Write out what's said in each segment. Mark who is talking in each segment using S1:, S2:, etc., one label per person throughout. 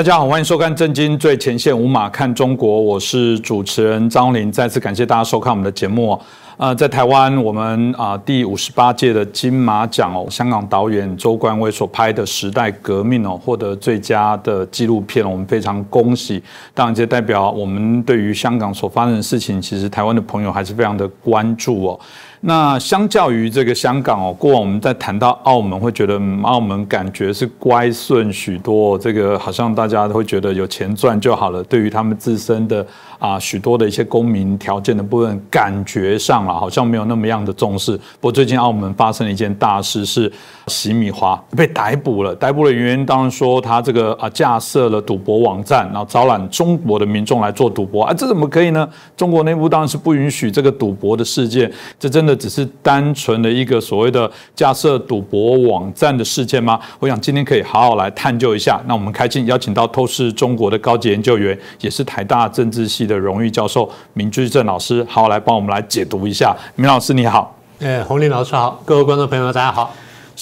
S1: 大家好，欢迎收看《震惊最前线》，无马看中国，我是主持人张林。再次感谢大家收看我们的节目。呃，在台湾，我们啊第五十八届的金马奖哦，香港导演周冠威所拍的《时代革命》哦，获得最佳的纪录片，我们非常恭喜。当然，这代表我们对于香港所发生的事情，其实台湾的朋友还是非常的关注哦。那相较于这个香港哦，过往我们在谈到澳门，会觉得澳门感觉是乖顺许多，这个好像大家都会觉得有钱赚就好了。对于他们自身的啊许多的一些公民条件的部分，感觉上啊好像没有那么样的重视。不过最近澳门发生了一件大事，是洗米华被逮捕了。逮捕的原因当然说他这个啊架设了赌博网站，然后招揽中国的民众来做赌博啊，这怎么可以呢？中国内部当然是不允许这个赌博的事件，这真的。这只是单纯的一个所谓的架设赌博网站的事件吗？我想今天可以好好来探究一下。那我们开心邀请到透视中国的高级研究员，也是台大政治系的荣誉教授明居正老师，好好来帮我们来解读一下。明老师你好，
S2: 哎，洪林老师好，各位观众朋友大家好。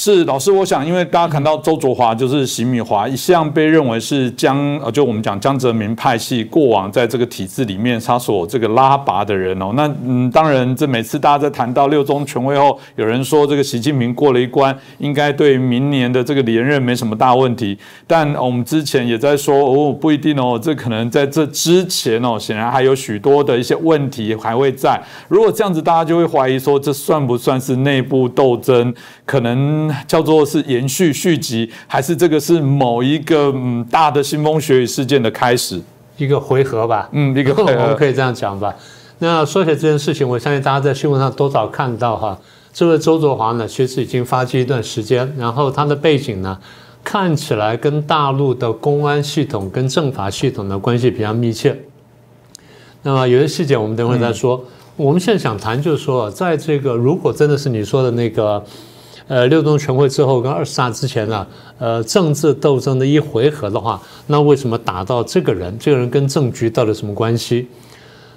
S1: 是老师，我想，因为大家看到周卓华就是席米华，一向被认为是江呃，就我们讲江泽民派系过往在这个体制里面他所这个拉拔的人哦。那嗯，当然，这每次大家在谈到六中全会后，有人说这个习近平过了一关，应该对明年的这个连任没什么大问题。但我们之前也在说哦，不一定哦，这可能在这之前哦，显然还有许多的一些问题还会在。如果这样子，大家就会怀疑说，这算不算是内部斗争？可能。叫做是延续续集，还是这个是某一个嗯大的腥风血雨事件的开始？
S2: 一个回合吧，嗯，一个回合，我们可以这样讲吧。那说起这件事情，我相信大家在新闻上多少看到哈，这位周卓华呢，其实已经发迹一段时间，然后他的背景呢，看起来跟大陆的公安系统跟政法系统的关系比较密切。那么有些细节我们等会再说。我们现在想谈就是说，在这个如果真的是你说的那个。呃，六中全会之后跟二十大之前呢，呃，政治斗争的一回合的话，那为什么打到这个人？这个人跟政局到底什么关系？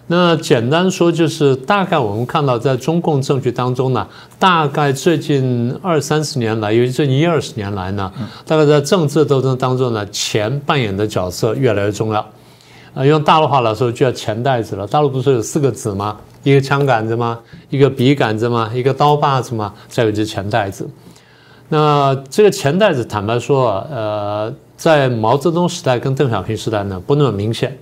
S2: 那简单说就是，大概我们看到在中共政局当中呢，大概最近二三十年来，尤其近一二十年来呢，大概在政治斗争当中呢，钱扮演的角色越来越重要。啊，用大陆话来说，就叫钱袋子了。大陆不是有四个子吗？一个枪杆子吗？一个笔杆子吗？一个刀把子吗？再有一只钱袋子。那这个钱袋子，坦白说，呃，在毛泽东时代跟邓小平时代呢，不那么明显。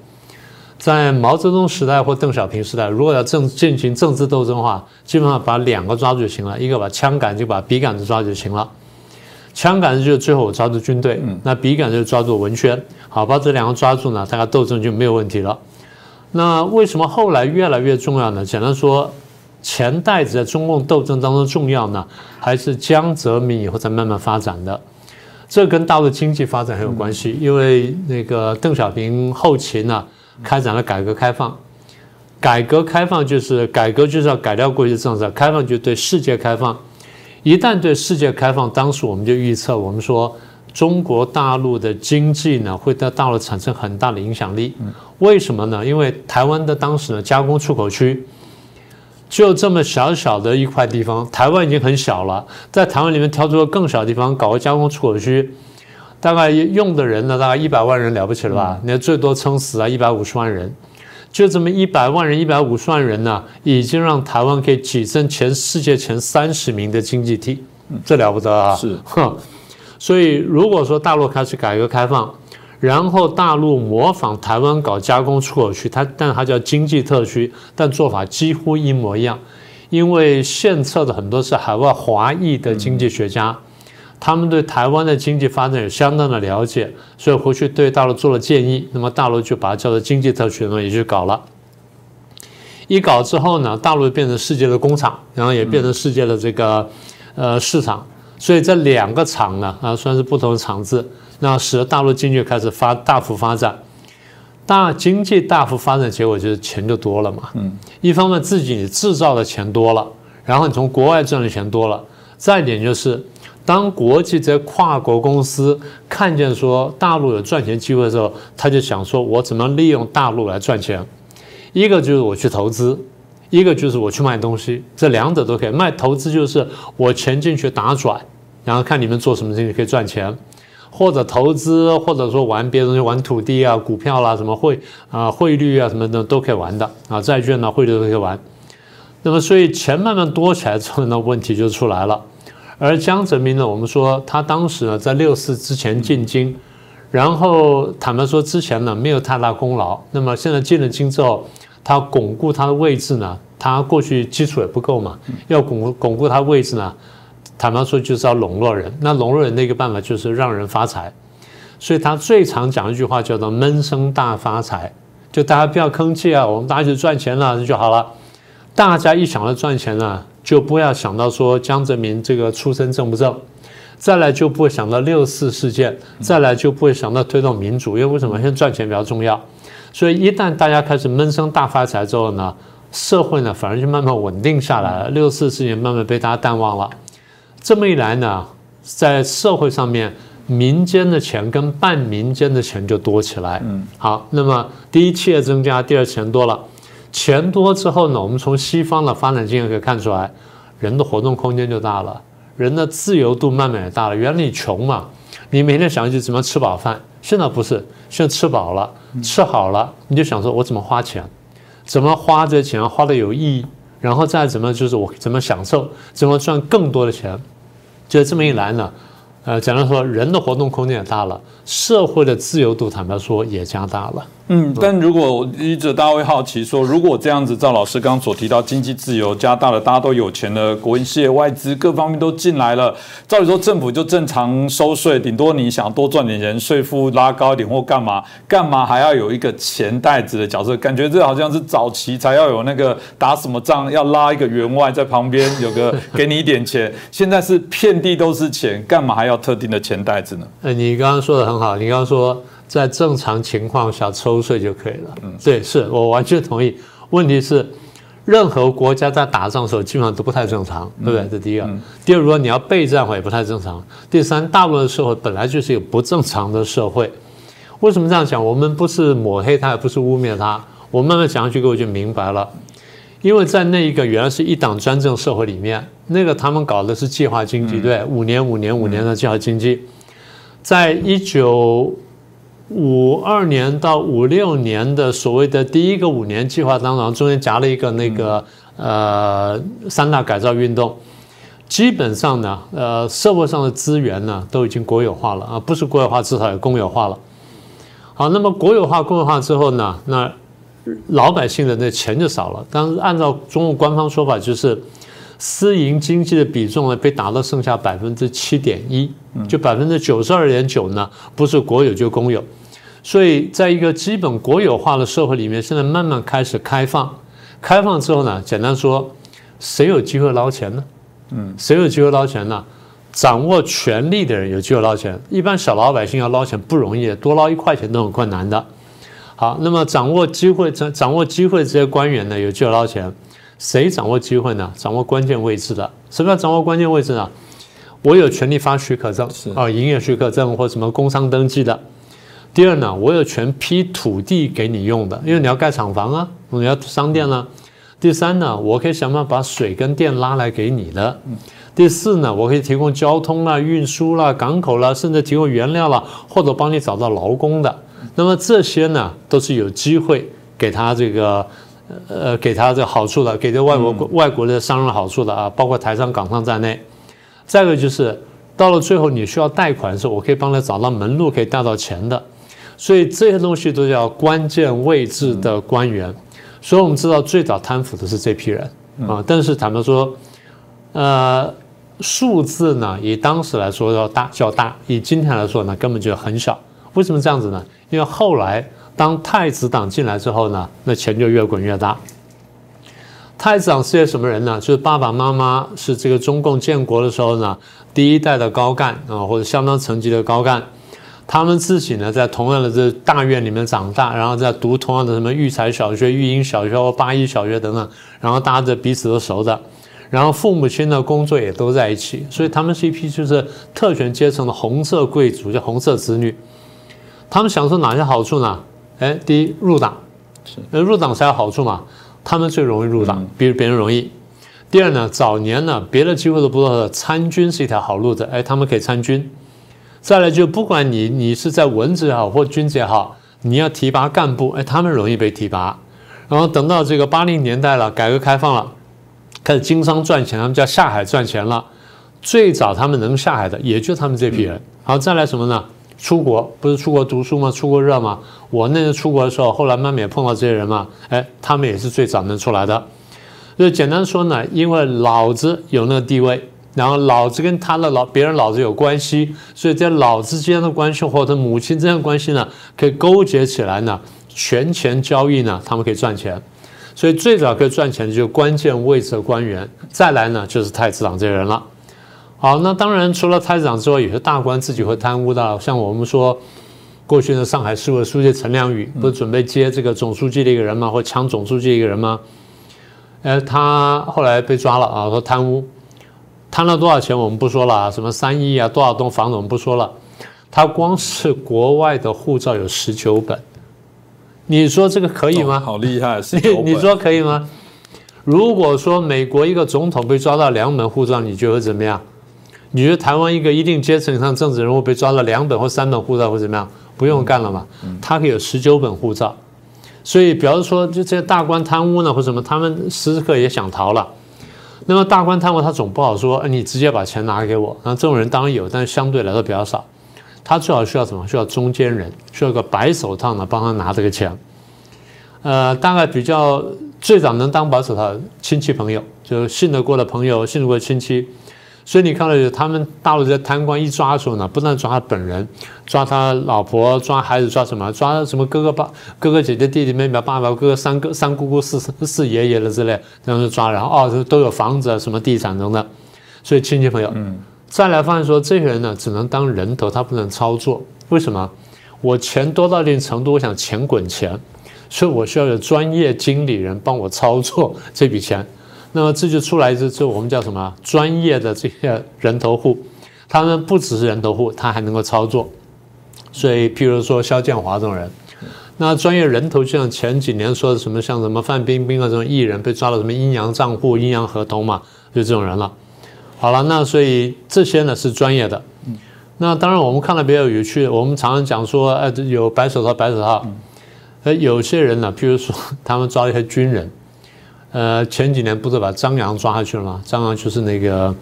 S2: 在毛泽东时代或邓小平时代，如果要政进行政治斗争的话，基本上把两个抓住就行了，一个把枪杆，就把笔杆子抓住就行了。枪杆子就是最后抓住军队，那笔杆就抓住文宣。好，把这两个抓住呢，大家斗争就没有问题了。那为什么后来越来越重要呢？简单说，钱袋子在中共斗争当中重要呢，还是江泽民以后才慢慢发展的？这跟大陆经济发展很有关系。因为那个邓小平后期呢，开展了改革开放，改革开放就是改革就是要改掉过去的政策，开放就对世界开放。一旦对世界开放，当时我们就预测，我们说。中国大陆的经济呢，会在大陆产生很大的影响力。为什么呢？因为台湾的当时呢，加工出口区就这么小小的一块地方，台湾已经很小了，在台湾里面挑出个更小的地方搞个加工出口区，大概用的人呢，大概一百万人了不起了吧？那最多撑死啊一百五十万人，就这么一百万人、一百五十万人呢，已经让台湾可以跻身全世界前三十名的经济体，这了不得啊！
S1: 是，
S2: 哼。所以，如果说大陆开始改革开放，然后大陆模仿台湾搞加工出口区，它但它叫经济特区，但做法几乎一模一样。因为献策的很多是海外华裔的经济学家，他们对台湾的经济发展有相当的了解，所以回去对大陆做了建议。那么大陆就把它叫做经济特区，那么也去搞了。一搞之后呢，大陆变成世界的工厂，然后也变成世界的这个呃市场。所以这两个厂呢，啊，算是不同的厂子，那使得大陆经济开始发大幅发展，大经济大幅发展，结果就是钱就多了嘛。嗯，一方面自己制造的钱多了，然后你从国外赚的钱多了，再一点就是，当国际这些跨国公司看见说大陆有赚钱机会的时候，他就想说，我怎么利用大陆来赚钱？一个就是我去投资。一个就是我去卖东西，这两者都可以卖。投资就是我钱进去打转，然后看你们做什么生意可以赚钱，或者投资，或者说玩别的东西，玩土地啊、股票啦、什么汇啊、汇率啊什么的都可以玩的啊，债券呢、汇率都可以玩。那么，所以钱慢慢多起来之后呢，问题就出来了。而江泽民呢，我们说他当时呢在六四之前进京，然后坦白说之前呢没有太大功劳。那么现在进了京之后，他巩固他的位置呢，他过去基础也不够嘛，要巩固巩固他位置呢，坦白说就是要笼络人。那笼络人的一个办法就是让人发财，所以他最常讲一句话叫做“闷声大发财”，就大家不要吭气啊，我们大家就赚钱了就好了。大家一想到赚钱呢，就不要想到说江泽民这个出身正不正，再来就不会想到六四事件，再来就不会想到推动民主，因为为什么？现在赚钱比较重要。所以一旦大家开始闷声大发财之后呢，社会呢反而就慢慢稳定下来了，六四事件慢慢被大家淡忘了。这么一来呢，在社会上面，民间的钱跟半民间的钱就多起来。嗯，好，那么第一企业增加，第二钱多了。钱多之后呢，我们从西方的发展经验可以看出来，人的活动空间就大了，人的自由度慢慢也大了。原来你穷嘛，你每天想去怎么吃饱饭，现在不是，现在吃饱了，吃好了，你就想说我怎么花钱，怎么花这钱花的有意义，然后再怎么就是我怎么享受，怎么赚更多的钱，就这么一来呢。呃，简单说，人的活动空间也大了，社会的自由度坦白说也加大了。
S1: 嗯，但如果一直大家会好奇说，如果这样子，赵老师刚刚所提到经济自由加大了，大家都有钱了，国营事业、外资各方面都进来了，照理说政府就正常收税，顶多你想多赚点钱，税负拉高一点或干嘛，干嘛还要有一个钱袋子的角色？感觉这好像是早期才要有那个打什么仗要拉一个员外在旁边有个给你一点钱，现在是遍地都是钱，干嘛还要？特定的钱袋子呢？
S2: 呃，你刚刚说的很好，你刚刚说在正常情况下抽税就可以了。嗯，对，是我完全同意。问题是，任何国家在打仗的时候基本上都不太正常，对不对？这第一个。第二，如果你要备战，话也不太正常。第三，大部分的社会本来就是一个不正常的社会。为什么这样讲？我们不是抹黑他，也不是污蔑他。我慢慢讲下去，各位就明白了。因为在那一个原来是一党专政社会里面，那个他们搞的是计划经济，对，五年、五年、五年的计划经济，在一九五二年到五六年的所谓的第一个五年计划当中，中间夹了一个那个呃三大改造运动，基本上呢，呃，社会上的资源呢都已经国有化了啊，不是国有化，至少也公有化了。好，那么国有化、公有化之后呢，那。老百姓的那钱就少了，但是按照中国官方说法，就是私营经济的比重呢被打到剩下百分之七点一，就百分之九十二点九呢不是国有就公有，所以在一个基本国有化的社会里面，现在慢慢开始开放，开放之后呢，简单说，谁有机会捞钱呢？嗯，谁有机会捞钱呢？掌握权力的人有机会捞钱，一般小老百姓要捞钱不容易，多捞一块钱都很困难的。好，那么掌握机会、掌掌握机会这些官员呢，有机会捞钱。谁掌握机会呢？掌握关键位置的。什么叫掌握关键位置呢？我有权利发许可证，啊，营业许可证或什么工商登记的。第二呢，我有权批土地给你用的，因为你要盖厂房啊，你要商店啊。第三呢，我可以想办法把水跟电拉来给你的。第四呢，我可以提供交通啦、运输啦、港口啦，甚至提供原料啦，或者帮你找到劳工的。那么这些呢，都是有机会给他这个，呃，给他这好处的，给这外国外国的商人好处的啊，包括台商、港商在内。再一个就是到了最后你需要贷款的时候，我可以帮他找到门路，可以贷到钱的。所以这些东西都叫关键位置的官员。所以我们知道最早贪腐的是这批人啊。但是坦白说，呃，数字呢，以当时来说要大较大，以今天来说呢，根本就很小。为什么这样子呢？因为后来当太子党进来之后呢，那钱就越滚越大。太子党是些什么人呢？就是爸爸妈妈是这个中共建国的时候呢，第一代的高干啊，或者相当层级的高干，他们自己呢在同样的这大院里面长大，然后在读同样的什么育才小学、育英小学或八一小学等等，然后大家彼此都熟的，然后父母亲的工作也都在一起，所以他们是一批就是特权阶层的红色贵族，叫红色子女。他们享受哪些好处呢？哎，第一入党，是入党才有好处嘛。他们最容易入党，比别人容易。第二呢，早年呢，别的机会都不多的，参军是一条好路子。哎，他们可以参军。再来就不管你你是在文职也好或军职也好，你要提拔干部，哎，他们容易被提拔。然后等到这个八零年代了，改革开放了，开始经商赚钱，他们叫下海赚钱了。最早他们能下海的，也就他们这批人。好，再来什么呢？出国不是出国读书吗？出国热吗？我那时出国的时候，后来慢慢也碰到这些人嘛。哎，他们也是最早能出来的。就简单说呢，因为老子有那个地位，然后老子跟他的老别人老子有关系，所以在老子之间的关系或者母亲之间的关系呢，可以勾结起来呢，权钱交易呢，他们可以赚钱。所以最早可以赚钱的就是关键位置的官员。再来呢，就是太子党这些人了。好，那当然除了太子党之外，有些大官自己会贪污的，像我们说过去的上海市委书记陈良宇，不是准备接这个总书记的一个人吗？或抢总书记一个人吗？呃，他后来被抓了啊，说贪污，贪了多少钱我们不说了啊，什么三亿啊，多少栋房子我们不说了，他光是国外的护照有十九本，你说这个可以吗？
S1: 好厉害，
S2: 你说可以吗？如果说美国一个总统被抓到两本护照，你觉得怎么样？你觉得台湾一个一定阶层上政治人物被抓了两本或三本护照会怎么样？不用干了嘛？他可以有十九本护照，所以比方说，就这些大官贪污呢，或什么，他们时时刻也想逃了。那么大官贪污，他总不好说，你直接把钱拿给我。那这种人当然有，但是相对来说比较少。他最好需要什么？需要中间人，需要个白手套呢，帮他拿这个钱。呃，大概比较最早能当白手套，亲戚朋友，就信得过的朋友，信得过的亲戚。所以你看到，他们大陆这些贪官一抓的时候呢，不但抓他本人，抓他老婆，抓孩子，抓什么？抓什么哥哥、爸、哥哥、姐姐、弟弟、妹妹、爸爸、哥哥、三哥、三姑姑、四四爷爷了之类，这样就抓。然后哦，都有房子啊、什么地产等等。所以亲戚朋友，嗯，再来发现说，这些人呢，只能当人头，他不能操作。为什么？我钱多到一定程度，我想钱滚钱，所以我需要有专业经理人帮我操作这笔钱。那么这就出来这这，我们叫什么？专业的这些人头户，他们不只是人头户，他还能够操作。所以，譬如说肖建华这种人，那专业人头，就像前几年说的什么，像什么范冰冰啊这种艺人被抓了什么阴阳账户、阴阳合同嘛，就这种人了。好了，那所以这些呢是专业的。那当然我们看了比较有趣，我们常常讲说，呃，有白手套、白手套。呃，有些人呢，譬如说他们抓一些军人。呃，前几年不是把张扬抓下去了吗？张扬就是那个，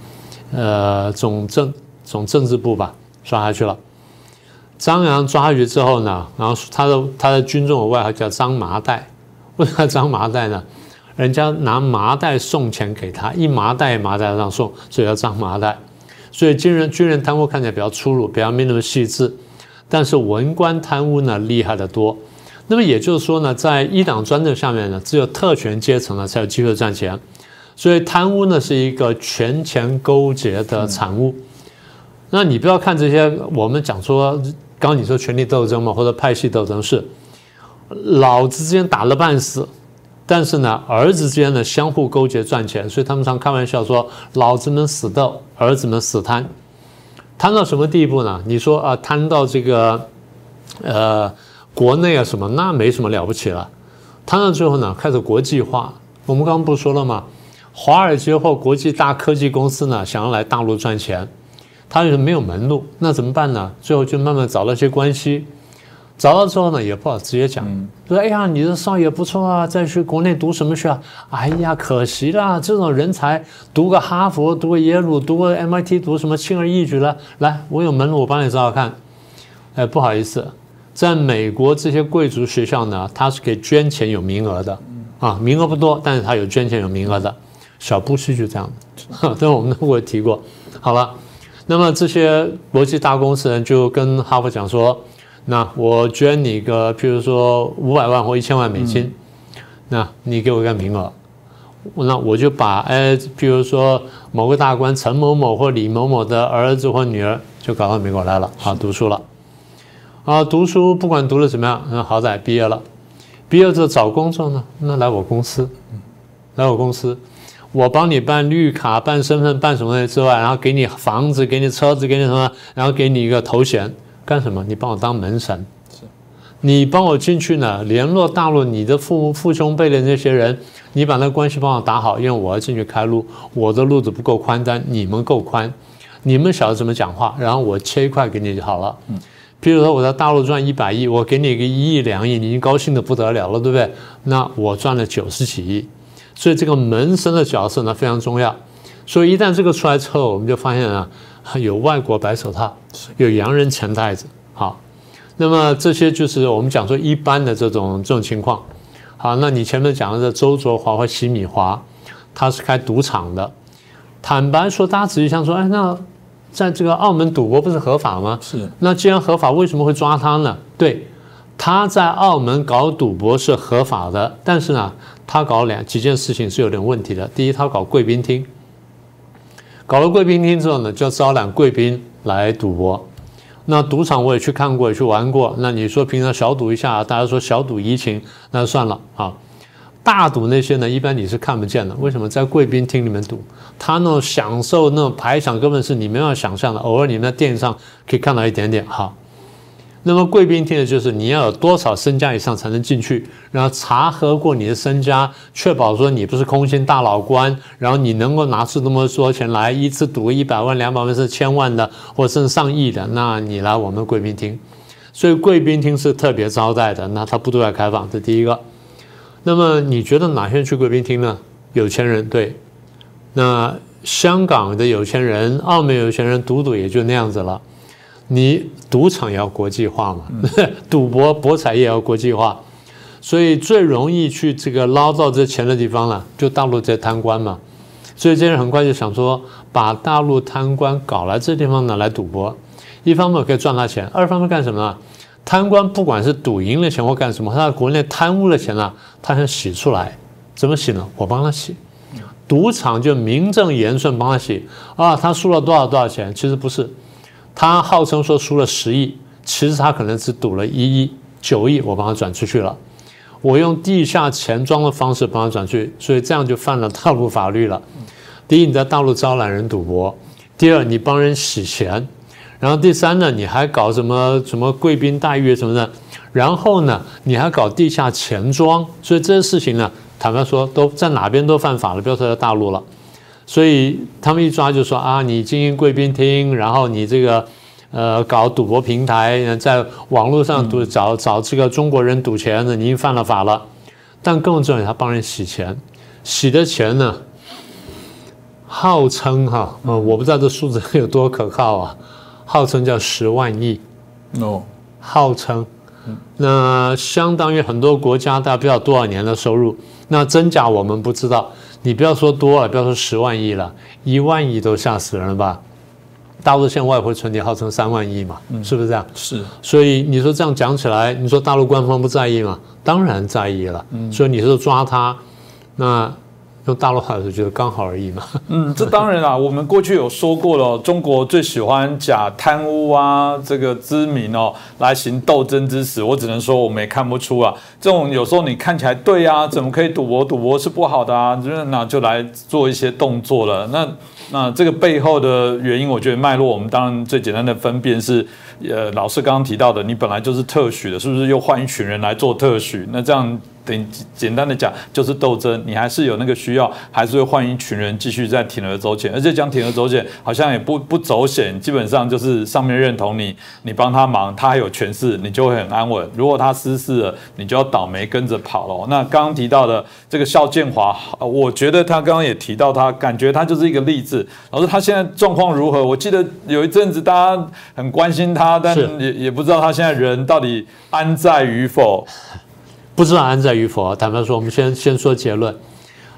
S2: 呃，总政总政治部吧，抓下去了。张扬抓下去之后呢，然后他的他的军中的外号叫张麻袋，为什么张麻袋呢？人家拿麻袋送钱给他，一麻袋麻袋上送，所以叫张麻袋。所以军人军人贪污看起来比较粗鲁，比较没那么细致，但是文官贪污呢厉害的多。那么也就是说呢，在一党专政下面呢，只有特权阶层呢才有机会赚钱，所以贪污呢是一个权钱勾结的产物。那你不要看这些，我们讲说，刚刚你说权力斗争嘛，或者派系斗争是，老子之间打了半死，但是呢，儿子之间呢相互勾结赚钱，所以他们常开玩笑说，老子们死斗，儿子们死贪，贪到什么地步呢？你说啊，贪到这个，呃。国内啊，什么那没什么了不起了。谈到最后呢，开始国际化。我们刚刚不说了吗？华尔街或国际大科技公司呢，想要来大陆赚钱，他就是没有门路，那怎么办呢？最后就慢慢找了些关系。找到之后呢，也不好直接讲，说：“哎呀，你的少爷不错啊，再去国内读什么学啊？哎呀，可惜啦，这种人才读个哈佛，读个耶鲁，读个 MIT，读什么轻而易举了。来，我有门路，我帮你找找看。哎，不好意思。”在美国这些贵族学校呢，他是可以捐钱有名额的，啊，名额不多，但是他有捐钱有名额的。小布什就这样的，这我们都会提过。好了，那么这些国际大公司人就跟哈佛讲说，那我捐你个，譬如说五百万或一千万美金，那你给我一个名额，那我就把哎，譬如说某个大官陈某某或李某某的儿子或女儿就搞到美国来了，啊，读书了。啊，读书不管读的怎么样，嗯，好歹毕业了，毕业之后找工作呢，那来我公司，来我公司，我帮你办绿卡、办身份、办什么之外，然后给你房子、给你车子、给你什么，然后给你一个头衔，干什么？你帮我当门神，你帮我进去呢，联络大陆你的父父兄辈的那些人，你把那关系帮我打好，因为我要进去开路，我的路子不够宽，但你们够宽。你们晓得怎么讲话，然后我切一块给你就好了。嗯，比如说我在大陆赚一百亿，我给你一个一亿两亿，你已经高兴的不得了了，对不对？那我赚了九十几亿，所以这个门生的角色呢非常重要。所以一旦这个出来之后，我们就发现啊，有外国白手套，有洋人钱袋子。好，那么这些就是我们讲说一般的这种这种情况。好，那你前面讲的这周卓华或席米华，他是开赌场的。坦白说，大家仔细想说，哎，那在这个澳门赌博不是合法吗？
S1: 是。
S2: 那既然合法，为什么会抓他呢？对，他在澳门搞赌博是合法的，但是呢，他搞两几件事情是有点问题的。第一，他搞贵宾厅。搞了贵宾厅之后呢，就要招揽贵宾来赌博。那赌场我也去看过，也去玩过。那你说平常小赌一下，大家说小赌怡情，那算了啊。大赌那些呢，一般你是看不见的。为什么在贵宾厅里面赌？他那种享受那种排场，根本是你没办法想象的。偶尔你们在电视上可以看到一点点哈。那么贵宾厅的就是你要有多少身家以上才能进去，然后查核过你的身家，确保说你不是空心大老官，然后你能够拿出那么多钱来，一次赌一百万、两百万是千万的，或甚至上亿的，那你来我们贵宾厅。所以贵宾厅是特别招待的，那他不对外开放，这第一个。那么你觉得哪些人去贵宾厅呢？有钱人对。那香港的有钱人、澳门有钱人赌赌也就那样子了。你赌场也要国际化嘛，赌博博彩也要国际化，所以最容易去这个捞到这钱的地方了，就大陆这贪官嘛。所以这些人很快就想说，把大陆贪官搞来这地方呢来赌博，一方面可以赚他钱，二方面干什么呢？贪官不管是赌赢了钱或干什么，他在国内贪污了钱呢，他想洗出来，怎么洗呢？我帮他洗，赌场就名正言顺帮他洗啊，他输了多少多少钱？其实不是。他号称说输了十亿，其实他可能只赌了一亿九亿，我帮他转出去了，我用地下钱庄的方式帮他转去，所以这样就犯了大陆法律了。第一，你在大陆招揽人赌博；第二，你帮人洗钱；然后第三呢，你还搞什么什么贵宾待遇什么的；然后呢，你还搞地下钱庄。所以这些事情呢，坦白说都在哪边都犯法了，不要说在大陆了。所以他们一抓就说啊，你经营贵宾厅，然后你这个，呃，搞赌博平台，在网络上赌找找这个中国人赌钱的，你犯了法了。但更重要，他帮人洗钱，洗的钱呢，号称哈，呃，我不知道这数字有多可靠啊，号称叫十万亿。
S1: 哦，
S2: 号称，那相当于很多国家大概不知道多少年的收入，那真假我们不知道。你不要说多了，不要说十万亿了，一万亿都吓死人了吧？大陆现在外汇存底号称三万亿嘛，是不是这样？
S1: 是。
S2: 所以你说这样讲起来，你说大陆官方不在意吗？当然在意了。所以你说抓他，那。用大陆话说，觉得刚好而已嘛。
S1: 嗯，这当然啦。我们过去有说过了，中国最喜欢假贪污啊，这个知名哦，来行斗争之实。我只能说，我们也看不出啊。这种有时候你看起来对啊，怎么可以赌博？赌博是不好的啊，那就来做一些动作了。那那这个背后的原因，我觉得脉络，我们当然最简单的分辨是，呃，老师刚刚提到的，你本来就是特许的，是不是又换一群人来做特许？那这样。等简单的讲，就是斗争，你还是有那个需要，还是会换一群人继续在铤而走险，而且讲铤而走险，好像也不不走险，基本上就是上面认同你，你帮他忙，他还有权势，你就会很安稳。如果他失势了，你就要倒霉跟着跑了。那刚刚提到的这个肖建华，我觉得他刚刚也提到他，感觉他就是一个例子。老师，他现在状况如何？我记得有一阵子大家很关心他，但也也不知道他现在人到底安在与否。
S2: 不知道安在与否。坦白说，我们先先说结论。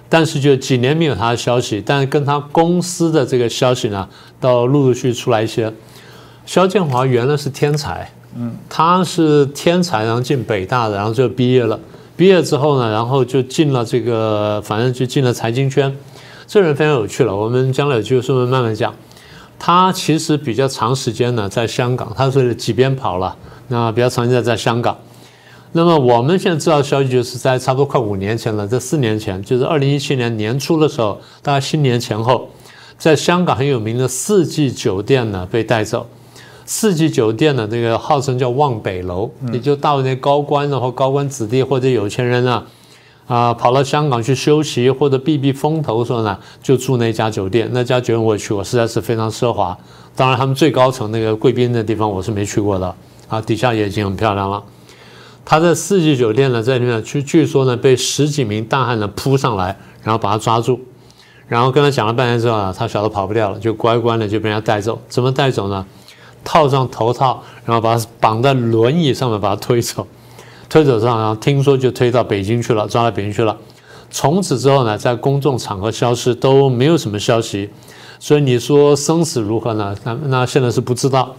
S2: 但是就几年没有他的消息，但是跟他公司的这个消息呢，到陆陆续出来一些。肖建华原来是天才，嗯，他是天才，然后进北大的，然后就毕业了。毕业之后呢，然后就进了这个，反正就进了财经圈。这人非常有趣了，我们将来有机会顺便慢慢讲。他其实比较长时间呢在香港，他是几边跑了，那比较长时间在香港。那么我们现在知道消息，就是在差不多快五年前了，在四年前，就是二零一七年年初的时候，大概新年前后，在香港很有名的四季酒店呢被带走。四季酒店的这个号称叫望北楼，也就到那高官然后高官子弟或者有钱人呢，啊，跑到香港去休息或者避避风头的时候呢，就住那家酒店。那家酒店我也去过，实在是非常奢华。当然，他们最高层那个贵宾的地方我是没去过的啊，底下也已经很漂亮了。他在四季酒店呢，在里面据据说呢，被十几名大汉呢扑上来，然后把他抓住，然后跟他讲了半天之后呢，他晓得跑不掉了，就乖乖的就被人家带走。怎么带走呢？套上头套，然后把他绑在轮椅上面，把他推走。推走上，然后听说就推到北京去了，抓到北京去了。从此之后呢，在公众场合消失，都没有什么消息。所以你说生死如何呢？那那现在是不知道。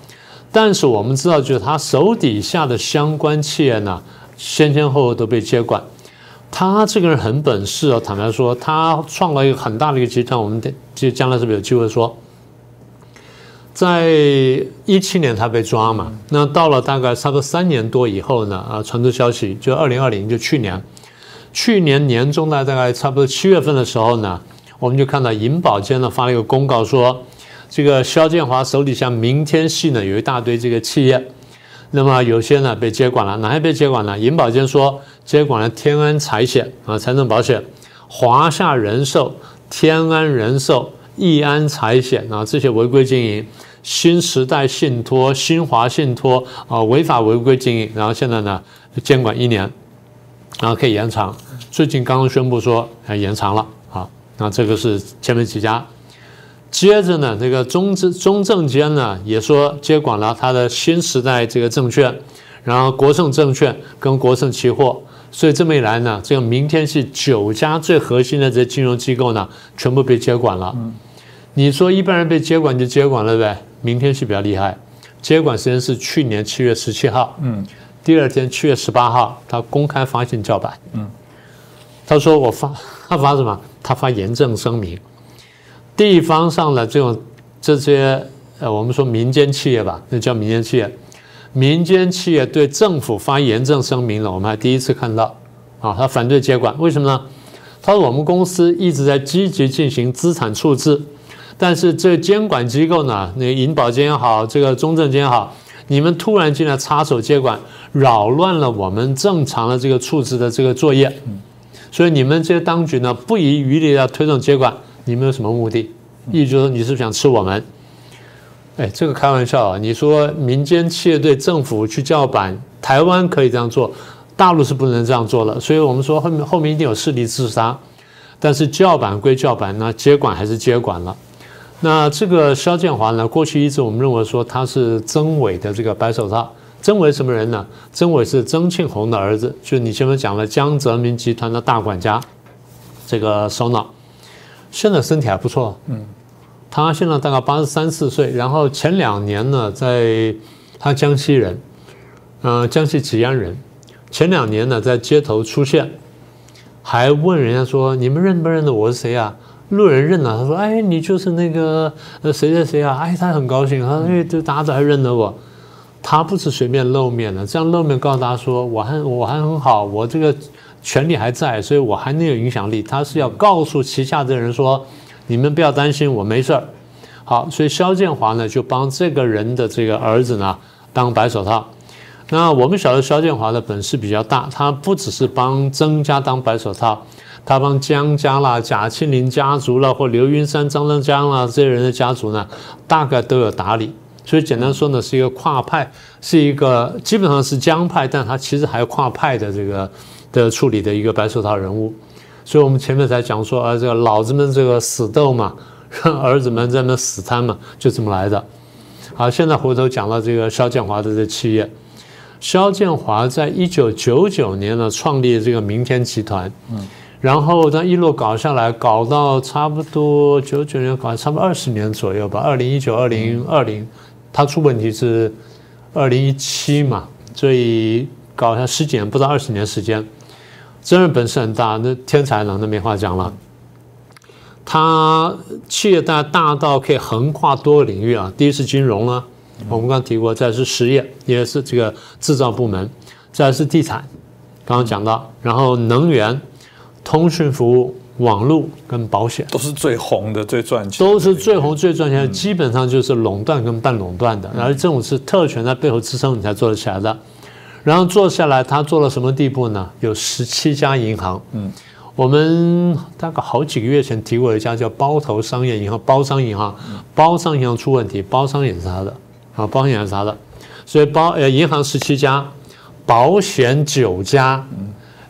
S2: 但是我们知道，就是他手底下的相关企业呢，先先后后都被接管。他这个人很本事哦，坦白说，他创了一个很大的一个集团。我们就将来是不是有机会说？在一七年他被抓嘛，那到了大概差不多三年多以后呢，啊，传出消息，就二零二零就去年，去年年中呢，大概差不多七月份的时候呢，我们就看到银保监呢发了一个公告说，这个肖建华手底下明天系呢有一大堆这个企业，那么有些呢被接管了，哪些被接管呢？银保监说接管了天安财险啊，财政保险、华夏人寿、天安人寿、易安财险啊，这些违规经营。新时代信托、新华信托啊，违法违规经营，然后现在呢监管一年，然后可以延长。最近刚刚宣布说要延长了啊，那这个是前面几家。接着呢，这个中证中证监呢也说接管了他的新时代这个证券，然后国盛证券跟国盛期货，所以这么一来呢，这个明天是九家最核心的这金融机构呢全部被接管了。你说一般人被接管就接管了呗？明天是比较厉害，接管时间是去年七月十七号，嗯，第二天七月十八号，他公开发行叫板，嗯，他说我发他发什么？他发严正声明，地方上的这种这些呃，我们说民间企业吧，那叫民间企业，民间企业对政府发严正声明了，我们还第一次看到，啊，他反对接管，为什么呢？他说我们公司一直在积极进行资产处置。但是这监管机构呢，那银保监也好，这个中证监也好，你们突然进来插手接管，扰乱了我们正常的这个处置的这个作业。所以你们这些当局呢，不遗余力要推动接管，你们有什么目的？意思就是说你是想吃我们？哎，这个开玩笑啊！你说民间企业对政府去叫板，台湾可以这样做，大陆是不能这样做了。所以我们说后面后面一定有势力自杀，但是叫板归叫板，那接管还是接管了。那这个肖建华呢？过去一直我们认为说他是曾伟的这个白手套。曾伟什么人呢？曾伟是曾庆红的儿子，就你前面讲了江泽民集团的大管家，这个首脑，现在身体还不错。嗯，他现在大概八十三四岁，然后前两年呢，在他江西人，呃，江西吉安人，前两年呢在街头出现，还问人家说：“你们认不认得我是谁啊？”路人认了，他说：“哎，你就是那个呃谁谁谁啊？”哎，他很高兴，他说：“哎，这大家都还认得我。”他不是随便露面的，这样露面告诉大家说：“我还我还很好，我这个权力还在，所以我还能有影响力。”他是要告诉旗下的人说：“你们不要担心，我没事儿。”好，所以肖建华呢就帮这个人的这个儿子呢当白手套。那我们晓得肖建华的本事比较大，他不只是帮曾家当白手套。他帮江家啦、贾庆林家族啦，或刘云山、张张江啦这些人的家族呢，大概都有打理。所以简单说呢，是一个跨派，是一个基本上是江派，但他其实还有跨派的这个的处理的一个白手套人物。所以我们前面才讲说，啊，这个老子们这个死斗嘛，让 儿子们在那死贪嘛，就这么来的。好，现在回头讲到这个肖建华的这企业，肖建华在一九九九年呢创立这个明天集团，嗯。然后他一路搞下来，搞到差不多九九年，搞差不多二十年左右吧。二零一九、二零二零，他出问题是二零一七嘛，所以搞下十几年，不到二十年时间，真人本事很大，那天才了，那没话讲了。他企业大大到可以横跨多个领域啊。第一是金融啊，我们刚刚提过，再是实业，也是这个制造部门，再是地产，刚刚讲到，然后能源。通讯服务、网络跟保险
S1: 都是最红的、最赚钱，
S2: 都是最红、最赚钱的，基本上就是垄断跟半垄断的。然后这种是特权在背后支撑，你才做得起来的。然后做下来，他做了什么地步呢？有十七家银行。嗯，我们大概好几个月前提过一家叫包头商业银行，包商银行，包商银行出问题，包商也是他的，啊，包商也是他的，所以包呃银行十七家，保险九家，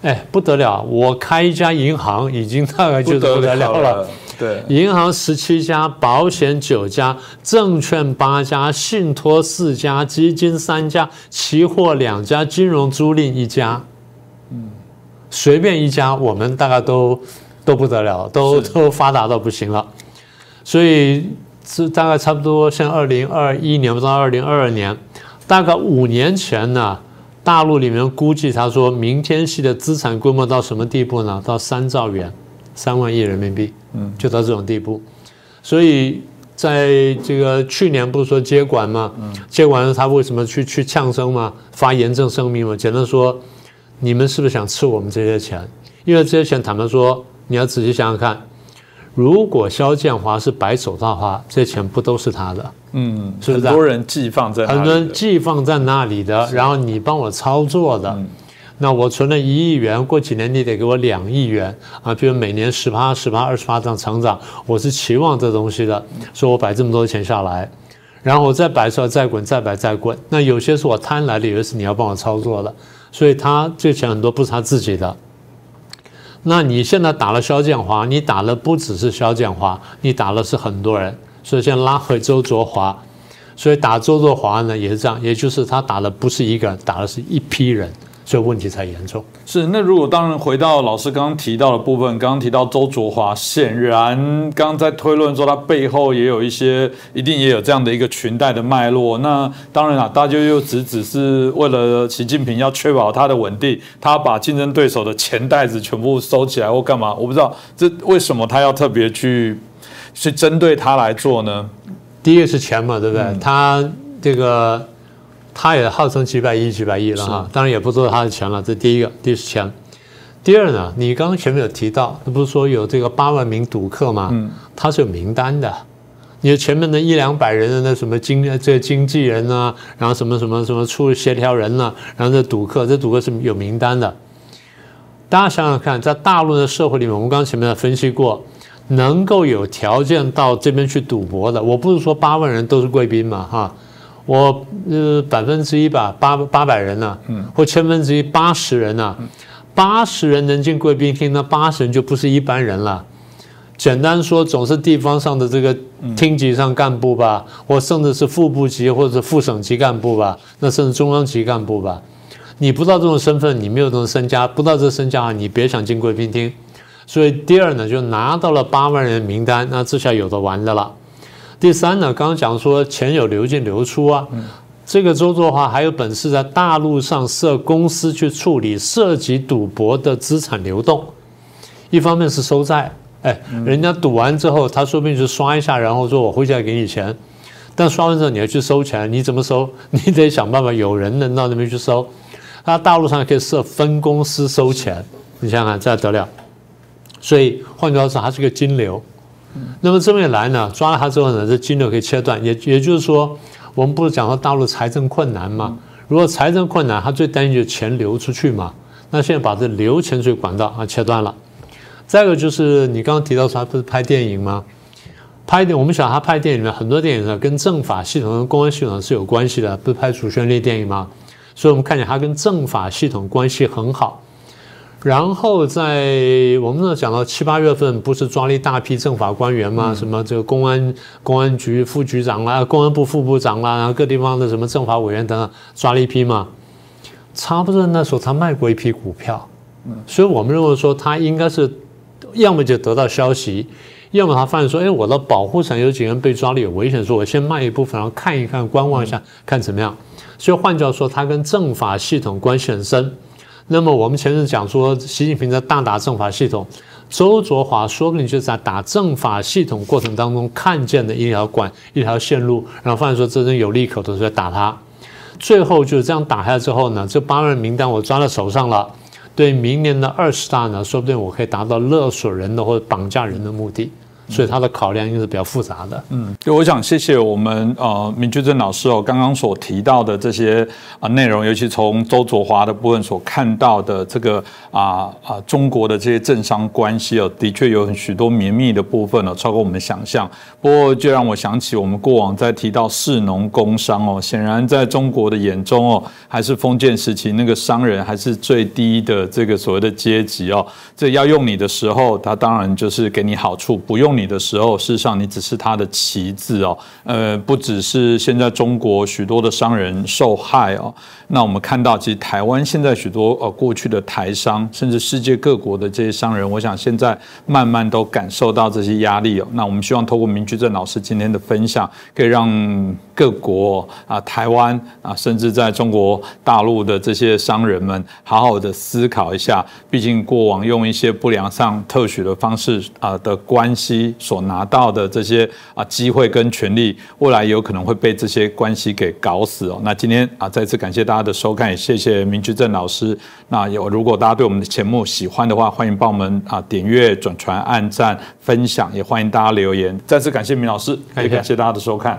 S2: 哎不得了，我开一家银行已经大概就是不得了。了。
S1: 对，
S2: 银行十七家，保险九家，证券八家，信托四家，基金三家，期货两家，金融租赁一家，嗯，随便一家，我们大概都都不得了，都都发达到不行了。所以是大概差不多像二零二一年不到二零二二年，大概五年前呢，大陆里面估计他说明天系的资产规模到什么地步呢？到三兆元。三万亿人民币，嗯，就到这种地步，所以在这个去年不是说接管吗？嗯，接管了他为什么去去呛声吗？发严正声明吗？简单说，你们是不是想吃我们这些钱？因为这些钱，坦白说，你要仔细想想看，如果肖建华是白手套的话，这些钱不都是他的？嗯，是不是？
S1: 很多人寄放在
S2: 很多人寄放在那里的，然后你帮我操作的。那我存了一亿元，过几年你得给我两亿元啊！比如每年十八、十八、二十八这样成长，我是期望这东西的，说我摆这么多钱下来，然后我再摆出来，再滚，再摆，再滚。那有些是我贪来的，有些是你要帮我操作的，所以他这钱很多不是他自己的。那你现在打了肖建华，你打了不只是肖建华，你打了是很多人，所以先拉回周卓华，所以打周卓华呢也是这样，也就是他打的不是一个人，打的是一批人。这问题才严重。
S1: 是那如果当然回到老师刚刚提到的部分，刚刚提到周卓华，显然刚刚在推论说他背后也有一些，一定也有这样的一个裙带的脉络。那当然了，大家又只只是为了习近平要确保他的稳定，他把竞争对手的钱袋子全部收起来或干嘛？我不知道这为什么他要特别去去针对他来做呢？
S2: 第一个是钱嘛，对不对？他这个。他也号称几百亿、几百亿了哈，当然也不知道他的钱了。这第一个，第一是钱。第二呢，你刚刚前面有提到，那不是说有这个八万名赌客吗？嗯，他是有名单的。你前面的一两百人的那什么经这经纪人啊，然后什么什么什么处协调人呢？然后这赌客，这赌客是有名单的。大家想想看，在大陆的社会里面，我们刚刚前面分析过，能够有条件到这边去赌博的，我不是说八万人都是贵宾嘛，哈。我呃百分之一吧，八八百人呢，嗯，或千分之一八十人呢，八十人能进贵宾厅，那八十人就不是一般人了。简单说，总是地方上的这个厅级上干部吧，或甚至是副部级或者副省级干部吧，那甚至中央级干部吧。你不知道这种身份，你没有这种身家，不知道这身家，你别想进贵宾厅。所以第二呢，就拿到了八万人名单，那这下有的玩的了。第三呢，刚刚讲说钱有流进流出啊，这个周作华还有本事在大陆上设公司去处理涉及赌博的资产流动，一方面是收债，哎，人家赌完之后，他说不定就刷一下，然后说我回家给你钱，但刷完之后你要去收钱，你怎么收？你得想办法有人能到那边去收，他大陆上可以设分公司收钱，你想想这得了，所以换句话说，它是个金流。那么这么一来呢，抓了他之后呢，这金流可以切断，也也就是说，我们不是讲说大陆财政困难吗？如果财政困难，他最担心就是钱流出去嘛。那现在把这流钱水管道啊切断了。再一个就是你刚刚提到说他不是拍电影吗？拍电，我们想他拍电影呢，很多电影呢跟政法系统、跟公安系统是有关系的，不是拍主旋律电影吗？所以我们看见他跟政法系统关系很好。然后在我们那讲到七八月份，不是抓了一大批政法官员吗？什么这个公安公安局副局长啦，公安部副部长啦，然后各地方的什么政法委员等等，抓了一批嘛。差不多那时候他卖过一批股票，所以我们认为说他应该是要么就得到消息，要么他发现说，哎，我的保护伞有几个人被抓了有危险，说我先卖一部分，然后看一看观望一下，看怎么样。所以换句话说，他跟政法系统关系很深。那么我们前面讲说，习近平在大打政法系统，周卓华说不定就是在打政法系统过程当中看见的一条管一条线路，然后发现说这人有利可图，所以打他。最后就是这样打下来之后呢，这八万人名单我抓到手上了，对明年的二十大呢，说不定我可以达到勒索人的或者绑架人的目的。所以它的考量应该是比较复杂的。
S1: 嗯，就我想谢谢我们呃明居正老师哦，刚刚所提到的这些啊内容，尤其从周卓华的部分所看到的这个啊啊中国的这些政商关系哦，的确有许多绵密的部分哦，超过我们想象。不过就让我想起我们过往在提到士农工商哦，显然在中国的眼中哦，还是封建时期那个商人还是最低的这个所谓的阶级哦。这要用你的时候，他当然就是给你好处；不用你的时候，事实上你只是他的棋子哦。呃，不只是现在中国许多的商人受害哦，那我们看到其实台湾现在许多呃过去的台商，甚至世界各国的这些商人，我想现在慢慢都感受到这些压力哦。那我们希望透过明居正老师今天的分享，可以让各国啊、台湾啊，甚至在中国大陆的这些商人们，好好的思考一下。毕竟过往用一些不良上特许的方式啊的关系所拿到的这些啊机会跟权利，未来有可能会被这些关系给搞死哦。那今天啊，再次感谢大家的收看，也谢谢明居正老师。那有如果大家对我们的节目喜欢的话，欢迎帮我们啊点阅、转传、按赞、分享，也欢迎大家留言。再次感谢明老师，也感谢大家的收看。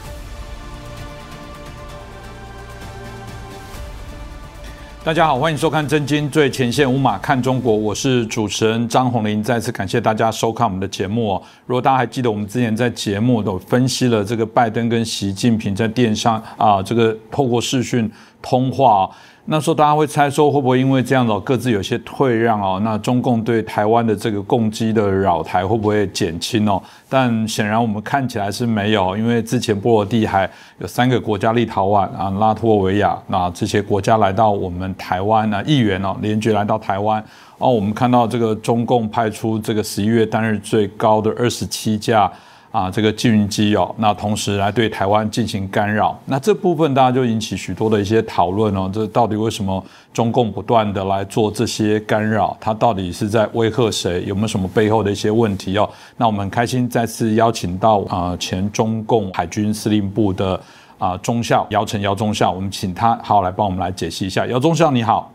S1: 大家好，欢迎收看《真金最前线》，无马看中国，我是主持人张宏林。再次感谢大家收看我们的节目。如果大家还记得，我们之前在节目都分析了这个拜登跟习近平在电商啊，这个透过视讯通话。那时候大家会猜说，会不会因为这样子各自有些退让哦？那中共对台湾的这个攻击的扰台会不会减轻哦？但显然我们看起来是没有，因为之前波罗的海有三个国家，立陶宛啊、拉脱维亚那这些国家来到我们台湾啊，议员哦联决来到台湾哦，我们看到这个中共派出这个十一月单日最高的二十七架。啊，这个禁运机哦，那同时来对台湾进行干扰，那这部分大家就引起许多的一些讨论哦。这到底为什么中共不断的来做这些干扰？它到底是在威吓谁？有没有什么背后的一些问题哦？那我们很开心再次邀请到啊前中共海军司令部的啊中校姚晨姚中校，我们请他好来帮我们来解析一下。姚中校你好，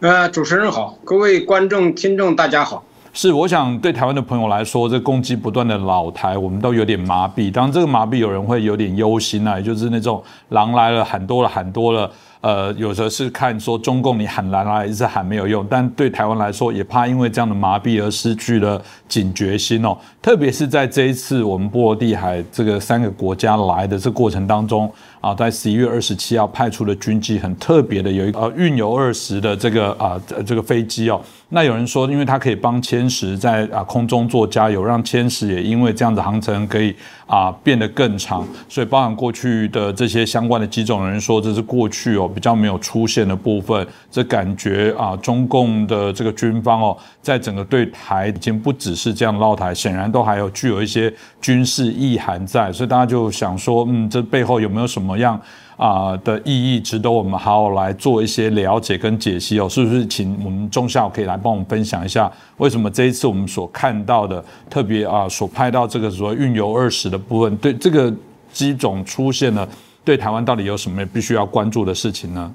S3: 呃，主持人好，各位观众听众大家好。
S1: 是，我想对台湾的朋友来说，这攻击不断的老台，我们都有点麻痹。当，这个麻痹有人会有点忧心啊，就是那种狼来了喊多了喊多了。呃，有时候是看说中共你喊来来一直喊没有用，但对台湾来说，也怕因为这样的麻痹而失去了警觉心哦。特别是在这一次我们波罗的海这个三个国家来的这过程当中啊，在十一月二十七号派出的军机很特别的，有一个运油二十的这个啊这个飞机哦。那有人说，因为它可以帮千石在啊空中做加油，让千石也因为这样的航程可以啊变得更长，所以包含过去的这些相关的机种，人说这是过去哦比较没有出现的部分。这感觉啊，中共的这个军方哦，在整个对台已经不只是这样捞台，显然都还有具有一些军事意涵在，所以大家就想说，嗯，这背后有没有什么样？啊的意义值得我们好好来做一些了解跟解析哦，是不是？请我们中校可以来帮我们分享一下，为什么这一次我们所看到的特别啊，所拍到这个所谓运油二十的部分，对这个机种出现了，对台湾到底有什么必须要关注的事情呢？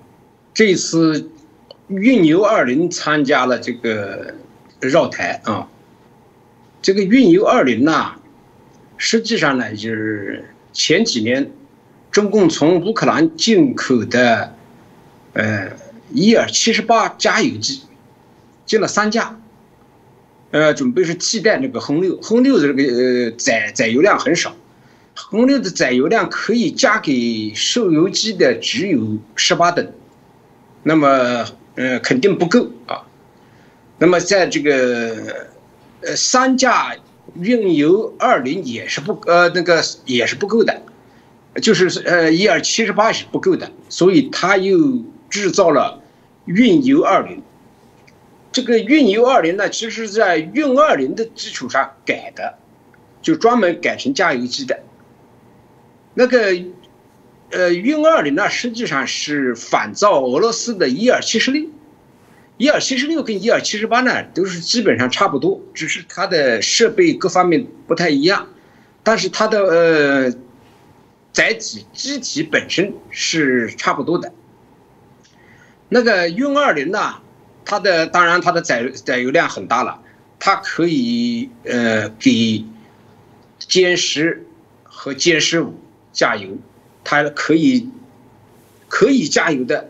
S3: 这次运油二零参加了这个绕台啊，这个运油二零呐，实际上呢，就是前几年。中共从乌克兰进口的，呃，伊尔七十八加油机，进了三架，呃，准备是替代那个轰六。轰六的这个呃载载油量很少，轰六的载油量可以加给受油机的只有十八吨，那么呃肯定不够啊。那么在这个呃三架运油二零也是不呃那个也是不够的。就是呃，一二七十八是不够的，所以他又制造了运油二零。这个运油二零呢，其实在运二零的基础上改的，就专门改成加油机的。那个呃，运二零呢，实际上是仿造俄罗斯的伊尔七十六。伊尔七十六跟伊尔七十八呢，都是基本上差不多，只是它的设备各方面不太一样，但是它的呃载体机体本身是差不多的。那个运二零呢，它的当然它的载载油量很大了，它可以呃给歼十和歼十五加油，它可以可以加油的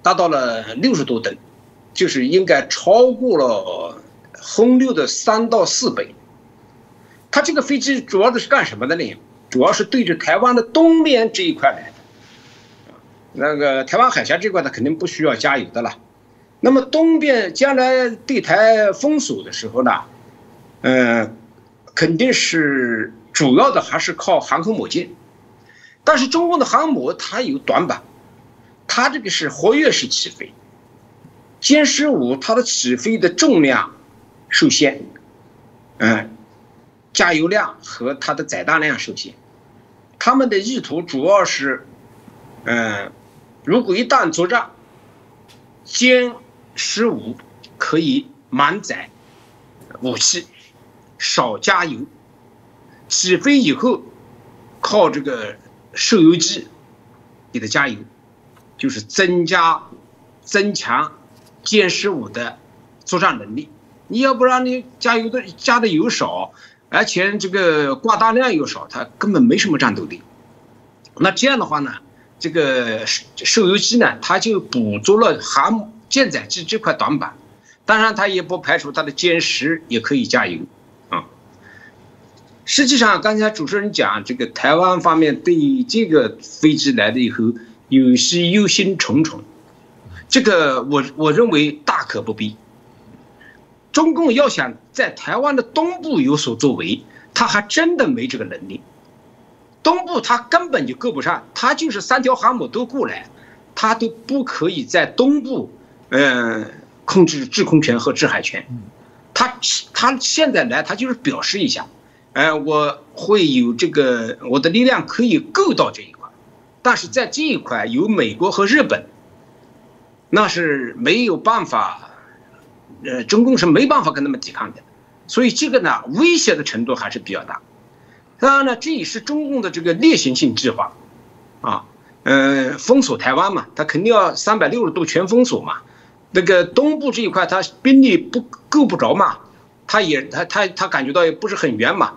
S3: 达到了六十多吨。就是应该超过了轰六的三到四倍。它这个飞机主要的是干什么的呢？主要是对着台湾的东边这一块来的。那个台湾海峡这块，它肯定不需要加油的了。那么东边将来对台封锁的时候呢，嗯，肯定是主要的还是靠航空母舰。但是中共的航母它有短板，它这个是活跃式起飞。歼十五它的起飞的重量受限，嗯，加油量和它的载弹量受限。他们的意图主要是，嗯，如果一旦作战，歼十五可以满载武器，少加油，起飞以后靠这个受油机给它加油，就是增加增强。歼十五的作战能力，你要不然你加油的加的油少，而且这个挂弹量又少，它根本没什么战斗力。那这样的话呢，这个受油机呢，它就补足了航母舰载机这块短板。当然，它也不排除它的歼十也可以加油啊。实际上，刚才主持人讲这个台湾方面对这个飞机来了以后，有些忧心忡忡。这个我我认为大可不必。中共要想在台湾的东部有所作为，他还真的没这个能力。东部他根本就够不上，他就是三条航母都过来，他都不可以在东部，嗯，控制制空权和制海权。他他现在来，他就是表示一下，哎，我会有这个我的力量可以够到这一块，但是在这一块有美国和日本。那是没有办法，呃，中共是没办法跟他们抵抗的，所以这个呢，威胁的程度还是比较大。当然呢，这也是中共的这个例行性计划，啊，呃，封锁台湾嘛，他肯定要三百六十度全封锁嘛。那个东部这一块，他兵力不够不着嘛，他也他他他感觉到也不是很圆满，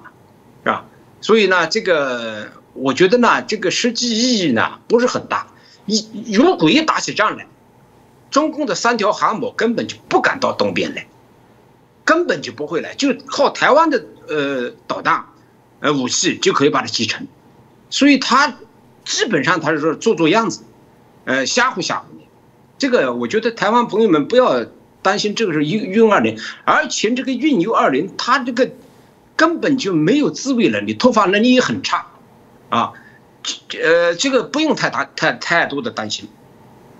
S3: 是吧？所以呢，这个我觉得呢，这个实际意义呢不是很大。一如果一打起仗来，中共的三条航母根本就不敢到东边来，根本就不会来，就靠台湾的呃导弹、呃武器就可以把它击沉，所以他基本上他是说做做样子，呃吓唬吓唬你。这个我觉得台湾朋友们不要担心，这个是运运二零，而且这个运油二零，它这个根本就没有自卫能力，突发能力也很差，啊，呃这个不用太大太太多的担心。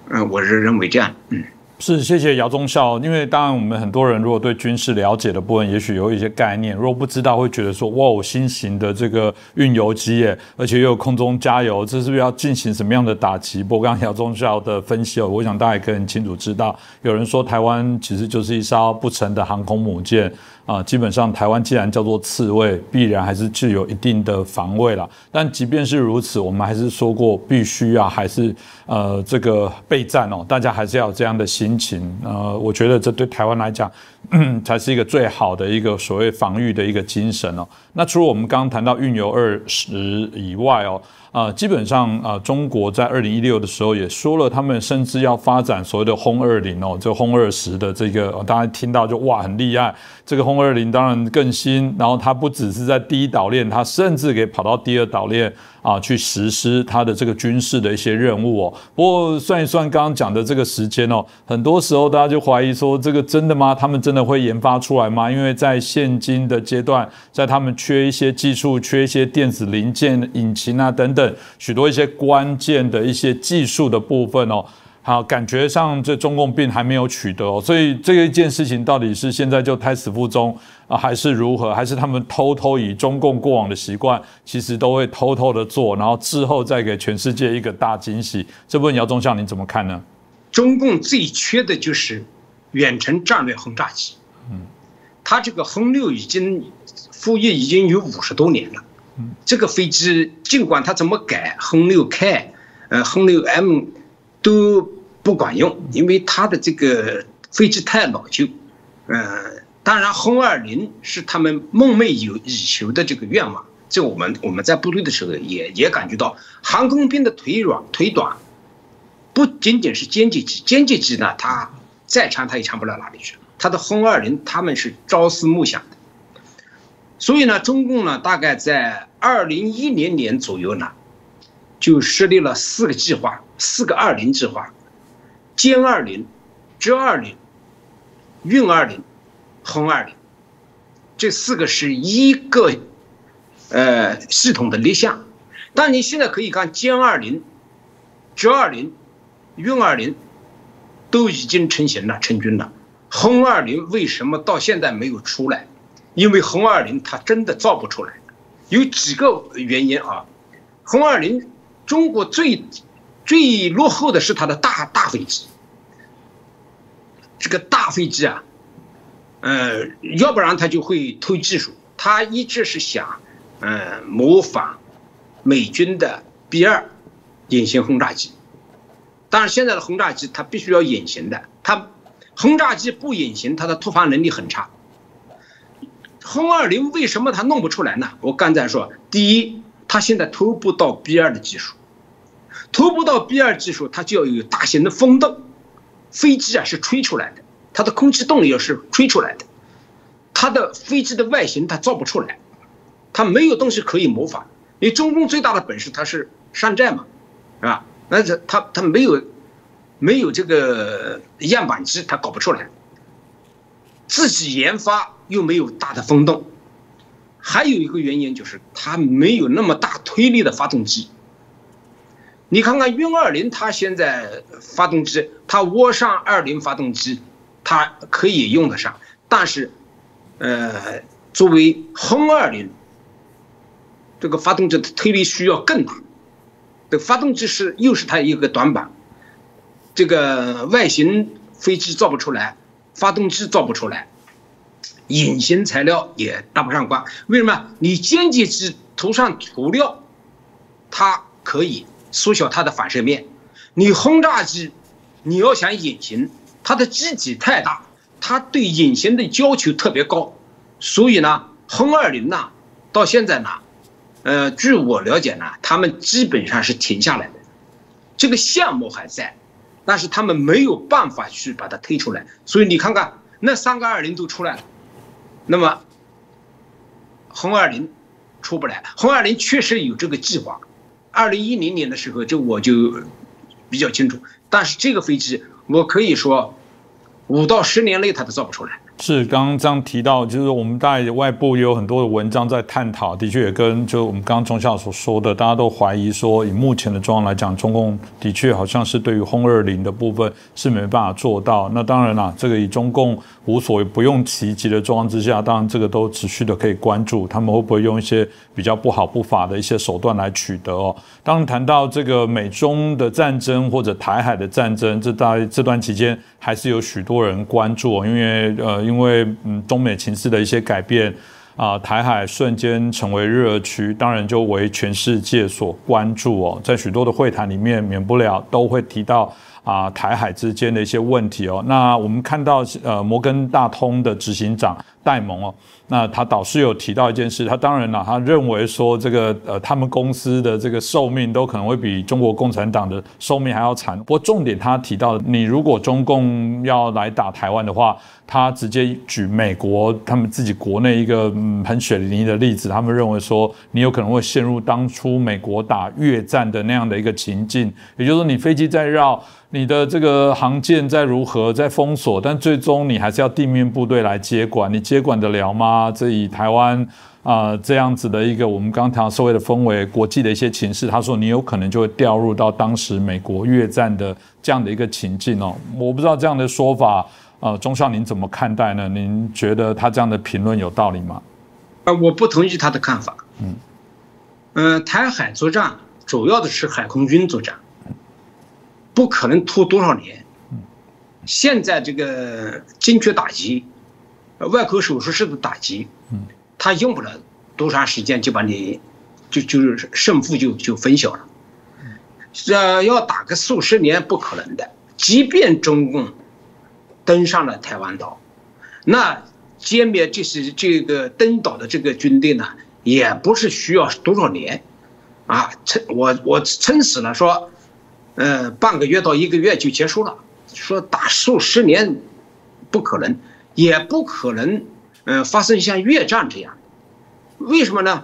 S3: 嗯，我是认为这样。嗯，
S1: 是谢谢姚忠孝。因为当然，我们很多人如果对军事了解的部分，也许有一些概念；如果不知道，会觉得说，哇，新型的这个运油机耶，而且又有空中加油，这是不是要进行什么样的打击？不过刚刚姚忠孝的分析哦，我想大家也可以很清楚知道，有人说台湾其实就是一艘不成的航空母舰。啊，基本上台湾既然叫做刺猬，必然还是具有一定的防卫了。但即便是如此，我们还是说过，必须啊，还是呃这个备战哦，大家还是要有这样的心情。呃，我觉得这对台湾来讲，才是一个最好的一个所谓防御的一个精神哦。那除了我们刚刚谈到运油二十以外哦。啊，基本上啊，中国在二零一六的时候也说了，他们甚至要发展所谓的轰二零哦，这轰二十的这个，大家听到就哇很厉害。这个轰二零当然更新，然后它不只是在第一岛链，它甚至可以跑到第二岛链。啊，去实施他的这个军事的一些任务哦。不过算一算刚刚讲的这个时间哦，很多时候大家就怀疑说，这个真的吗？他们真的会研发出来吗？因为在现今的阶段，在他们缺一些技术、缺一些电子零件、引擎啊等等许多一些关键的一些技术的部分哦。好，感觉上这中共并还没有取得，所以这一件事情到底是现在就胎死腹中啊，还是如何？还是他们偷偷以中共过往的习惯，其实都会偷偷的做，然后之后再给全世界一个大惊喜？这部分姚忠孝你怎么看呢？
S3: 中共最缺的就是远程战略轰炸机。嗯，它这个轰六已经服役已经有五十多年了。嗯，这个飞机尽管它怎么改，轰六 K，呃，轰六 M 都不管用，因为它的这个飞机太老旧。嗯，当然，轰二零是他们梦寐有以求的这个愿望。这我们我们在部队的时候也也感觉到，航空兵的腿软腿短，不仅仅是歼击机，歼击机呢，它再长它也长不了哪里去。它的轰二零他们是朝思暮想的，所以呢，中共呢大概在二零一零年左右呢，就设立了四个计划，四个二零计划，歼二零、歼二零、运二零、轰二零，这四个是一个。呃，系统的立项，但你现在可以看歼二零、歼二零、运二零都已经成型了、成军了。轰二零为什么到现在没有出来？因为轰二零它真的造不出来，有几个原因啊。轰二零中国最最落后的是它的大大飞机，这个大飞机啊，呃，要不然它就会偷技术，它一直是想。嗯，模仿美军的 B 二隐形轰炸机，但是现在的轰炸机它必须要隐形的，它轰炸机不隐形，它的突防能力很差。轰二零为什么它弄不出来呢？我刚才说，第一，它现在偷不到 B 二的技术，偷不到 B 二技术，它就要有大型的风洞，飞机啊是吹出来的，它的空气动力要是吹出来的，它的飞机的外形它造不出来。他没有东西可以模仿，因为中共最大的本事他是山寨嘛，是吧？那这他他没有，没有这个样板机，他搞不出来。自己研发又没有大的风洞，还有一个原因就是它没有那么大推力的发动机。你看看运二零，它现在发动机，它涡扇二零发动机，它可以用得上，但是，呃，作为轰二零。这个发动机的推力需要更大，这发动机是又是它一个短板，这个外形飞机造不出来，发动机造不出来，隐形材料也搭不上关。为什么？你歼击机涂上涂料，它可以缩小它的反射面；你轰炸机，你要想隐形，它的机体太大，它对隐形的要求特别高，所以呢，轰二零呢，到现在呢。呃，据我了解呢，他们基本上是停下来的，这个项目还在，但是他们没有办法去把它推出来。所以你看看那三个二零都出来了，那么轰二零出不来。轰二零确实有这个计划，二零一零年的时候就我就比较清楚。但是这个飞机我可以说，五到十年内它都造不出来。
S1: 是刚刚这样提到，就是我们大概外部也有很多的文章在探讨，的确也跟就我们刚刚钟校所说的，大家都怀疑说，以目前的状况来讲，中共的确好像是对于轰二零的部分是没办法做到。那当然啦，这个以中共无所不用其极的状况之下，当然这个都持续的可以关注，他们会不会用一些比较不好不法的一些手段来取得哦。当谈到这个美中的战争或者台海的战争，这在这段期间还是有许多人关注，因为呃。因为嗯，中美情势的一些改变啊，台海瞬间成为热区，当然就为全世界所关注哦。在许多的会谈里面，免不了都会提到啊，台海之间的一些问题哦。那我们看到呃，摩根大通的执行长戴蒙哦。那他导师有提到一件事，他当然了，他认为说这个呃，他们公司的这个寿命都可能会比中国共产党的寿命还要长。不过重点他提到，你如果中共要来打台湾的话，他直接举美国他们自己国内一个很血淋淋的例子，他们认为说你有可能会陷入当初美国打越战的那样的一个情境，也就是说你飞机在绕。你的这个航舰在如何在封锁，但最终你还是要地面部队来接管，你接管得了吗？这以台湾啊这样子的一个我们刚谈社会的氛围、国际的一些情势，他说你有可能就会掉入到当时美国越战的这样的一个情境哦。我不知道这样的说法，呃，钟少您怎么看待呢？您觉得他这样的评论有道理吗？
S3: 呃，我不同意他的看法。嗯，嗯，台海作战主要的是海空军作战。不可能拖多少年，现在这个精确打击，外科手术式的打击，嗯，他用不了多长时间就把你，就就是胜负就就分晓了。这要打个数十年不可能的。即便中共登上了台湾岛，那歼灭这是这个登岛的这个军队呢，也不是需要多少年，啊，撑我我撑死了说，呃，半个月到一个月就结束了。说打数十年不可能，也不可能，呃，发生像越战这样。为什么呢？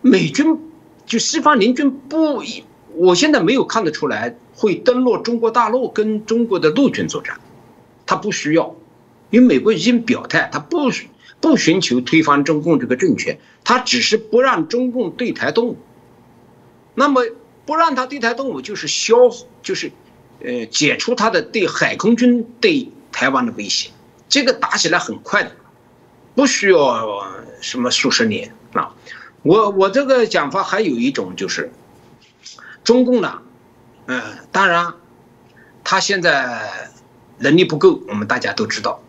S3: 美军就西方联军不，我现在没有看得出来会登陆中国大陆跟中国的陆军作战，他不需要，因为美国已经表态，他不不寻求推翻中共这个政权，他只是不让中共对台动。那么不让他对台动武，就是消，就是。呃，解除他的对海空军对台湾的威胁，这个打起来很快的，不需要什么数十年啊。我我这个讲法还有一种就是，中共呢，嗯，当然，他现在能力不够，我们大家都知道。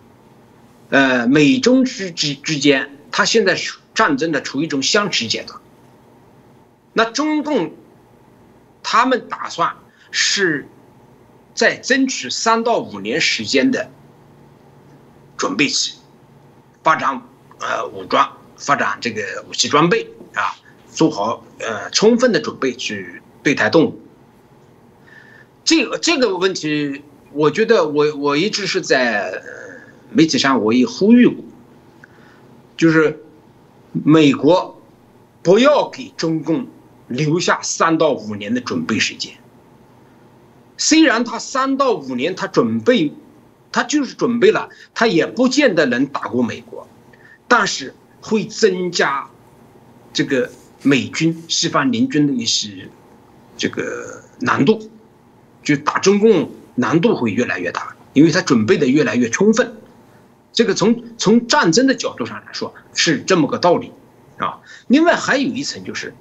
S3: 呃，美中之之之间，他现在战争的处于一种相持阶段。那中共，他们打算是。在争取三到五年时间的准备期，发展呃武装，发展这个武器装备啊，做好呃充分的准备去对台动武。这个这个问题，我觉得我我一直是在媒体上我也呼吁过，就是美国不要给中共留下三到五年的准备时间。虽然他三到五年，他准备，他就是准备了，他也不见得能打过美国，但是会增加这个美军西方联军的一些这个难度，就打中共难度会越来越大，因为他准备的越来越充分。这个从从战争的角度上来说是这么个道理啊。另外还有一层就是。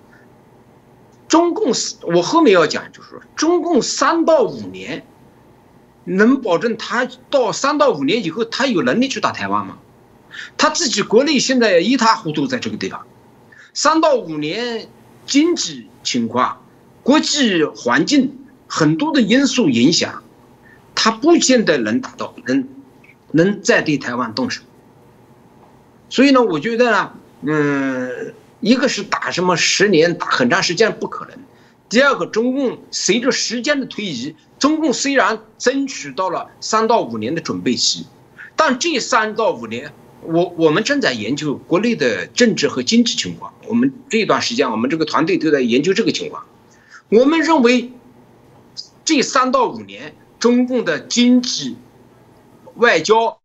S3: 中共我后面要讲，就是说，中共三到五年，能保证他到三到五年以后，他有能力去打台湾吗？他自己国内现在一塌糊涂，在这个地方，三到五年经济情况、国际环境很多的因素影响，他不见得能达到，能能再对台湾动手。所以呢，我觉得呢，嗯。一个是打什么十年打很长时间不可能，第二个中共随着时间的推移，中共虽然争取到了三到五年的准备期，但这三到五年，我我们正在研究国内的政治和经济情况。我们这段时间，我们这个团队都在研究这个情况。我们认为，这三到五年，中共的经济、外交、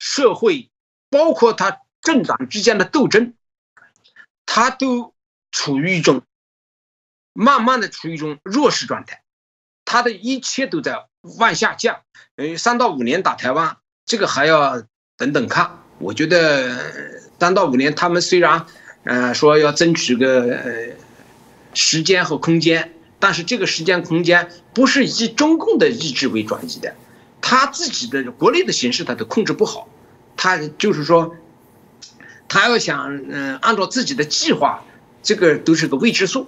S3: 社会，包括他政党之间的斗争。他都处于一种慢慢的处于一种弱势状态，他的一切都在往下降。呃，三到五年打台湾，这个还要等等看。我觉得三到五年，他们虽然呃说要争取个时间和空间，但是这个时间空间不是以中共的意志为转移的，他自己的国内的形势他都控制不好，他就是说。他要想嗯，按照自己的计划，这个都是个未知数。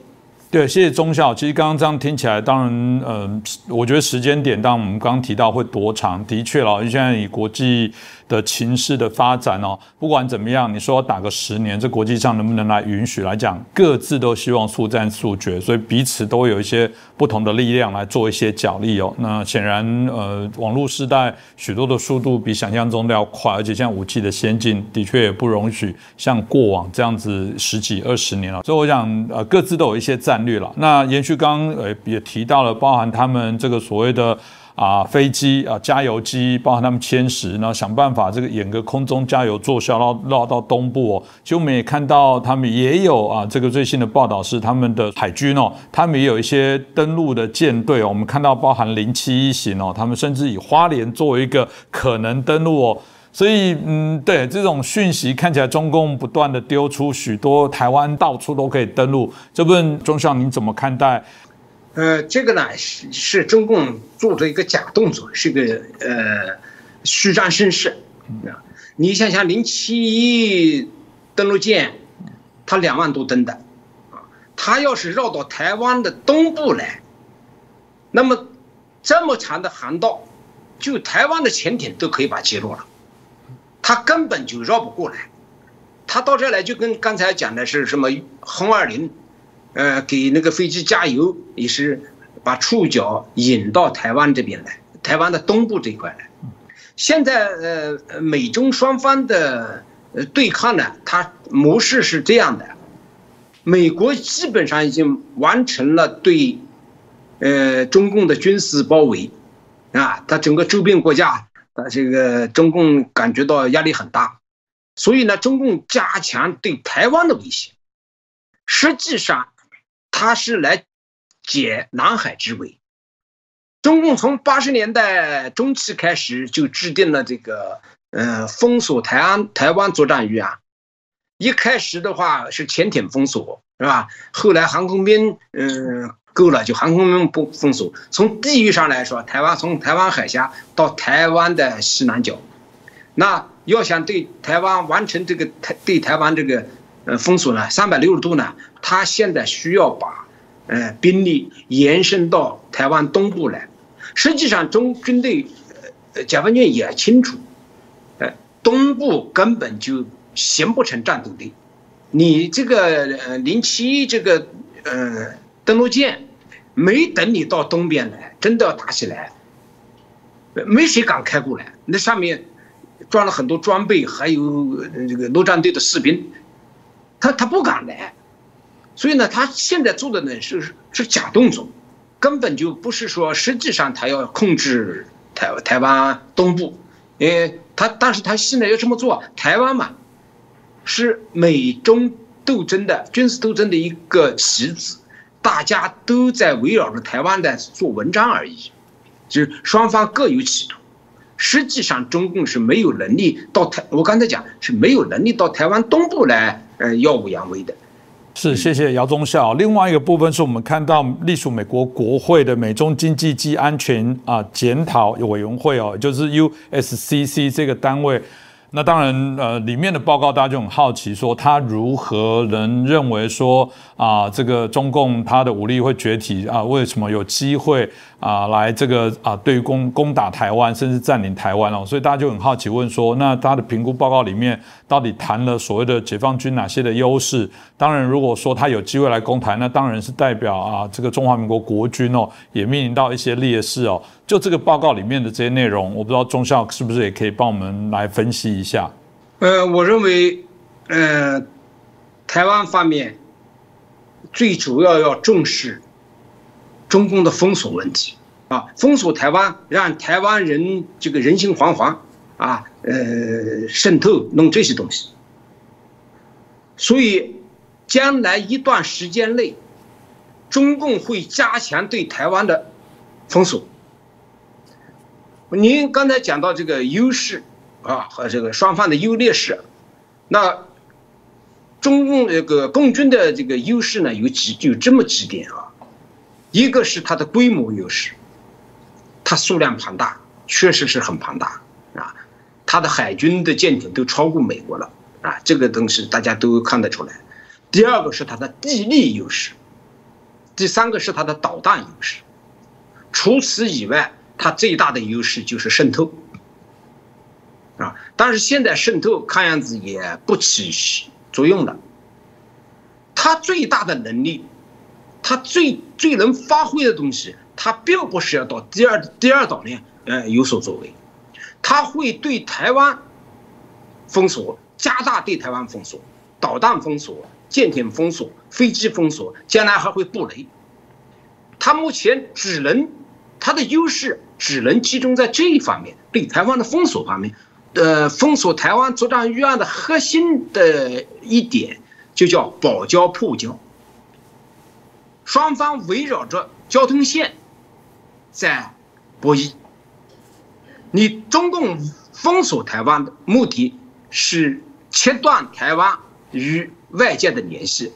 S1: 对，谢谢钟校。其实刚刚这样听起来，当然，嗯，我觉得时间点，当我们刚刚提到会多长，的确了，因为现在以国际。的情势的发展哦，不管怎么样，你说打个十年，这国际上能不能来允许来讲？各自都希望速战速决，所以彼此都有一些不同的力量来做一些角力哦。那显然，呃，网络时代许多的速度比想象中的要快，而且现在武器的先进，的确也不容许像过往这样子十几二十年了。所以我想，呃，各自都有一些战略了。那延续刚刚呃也提到了，包含他们这个所谓的。啊，飞机啊，加油机，包含他们迁徙，然后想办法这个演个空中加油做效，绕绕到东部哦。其实我们也看到，他们也有啊，这个最新的报道是他们的海军哦，他们也有一些登陆的舰队哦。我们看到包含零七一型哦，他们甚至以花莲作为一个可能登陆哦。所以，嗯，对这种讯息看起来，中共不断的丢出许多台湾到处都可以登陆，这部分钟校您怎么看待？
S3: 呃，这个呢是是中共做的一个假动作，是个呃虚张声势啊。你想想，零七一登陆舰，它两万多吨的啊，它要是绕到台湾的东部来，那么这么长的航道，就台湾的潜艇都可以把击落了，它根本就绕不过来。它到这来就跟刚才讲的是什么轰二零。呃，给那个飞机加油也是把触角引到台湾这边来，台湾的东部这块来。现在呃，美中双方的对抗呢，它模式是这样的：美国基本上已经完成了对呃中共的军事包围，啊，它整个周边国家啊，这个中共感觉到压力很大，所以呢，中共加强对台湾的威胁，实际上。他是来解南海之围。中共从八十年代中期开始就制定了这个，呃，封锁台湾台湾作战域啊。一开始的话是潜艇封锁，是吧？后来航空兵，嗯，够了就航空兵不封锁。从地域上来说，台湾从台湾海峡到台湾的西南角，那要想对台湾完成这个台对台湾这个。呃，封锁呢，三百六十度呢，他现在需要把，呃，兵力延伸到台湾东部来。实际上，中军队，呃，解放军也清楚，呃，东部根本就形不成战斗力。你这个呃零七这个呃登陆舰，没等你到东边来，真的要打起来，没谁敢开过来。那上面装了很多装备，还有这个陆战队的士兵。他他不敢来，所以呢，他现在做的呢是是假动作，根本就不是说实际上他要控制台台湾东部，呃，他但是他现在要这么做，台湾嘛，是美中斗争的军事斗争的一个棋子，大家都在围绕着台湾在做文章而已，就是双方各有企图，实际上中共是没有能力到台，我刚才讲是没有能力到台湾东部来。呃，耀武扬威的，
S1: 是谢谢姚忠孝。另外一个部分是我们看到隶属美国国会的美中经济及安全啊检讨委员会哦，就是 USCC 这个单位。那当然，呃，里面的报告大家就很好奇，说他如何能认为说啊，这个中共他的武力会崛起啊？为什么有机会啊来这个啊对攻攻打台湾，甚至占领台湾哦？所以大家就很好奇问说，那他的评估报告里面到底谈了所谓的解放军哪些的优势？当然，如果说他有机会来攻台，那当然是代表啊这个中华民国国军哦也面临到一些劣势哦。就这个报告里面的这些内容，我不知道中校是不是也可以帮我们来分析一下。
S3: 呃，我认为，呃，台湾方面最主要要重视中共的封锁问题啊，封锁台湾，让台湾人这个人心惶惶啊，呃，渗透弄这些东西。所以，将来一段时间内，中共会加强对台湾的封锁。您刚才讲到这个优势啊和这个双方的优劣势，那中共这个共军的这个优势呢有几有这么几点啊，一个是它的规模优势，它数量庞大，确实是很庞大啊，它的海军的舰艇都超过美国了啊，这个东西大家都看得出来。第二个是它的地利优势，第三个是它的导弹优势，除此以外。它最大的优势就是渗透，啊，但是现在渗透看样子也不起作用了。它最大的能力，它最最能发挥的东西，它并不是要到第二第二岛链呃有所作为，它会对台湾封锁，加大对台湾封锁，导弹封锁、舰艇封锁、飞机封锁，将来还会布雷。它目前只能。它的优势只能集中在这一方面，对台湾的封锁方面，呃，封锁台湾作战预案的核心的一点就叫保交破交，双方围绕着交通线在博弈。你中共封锁台湾的目的是切断台湾与外界的联系，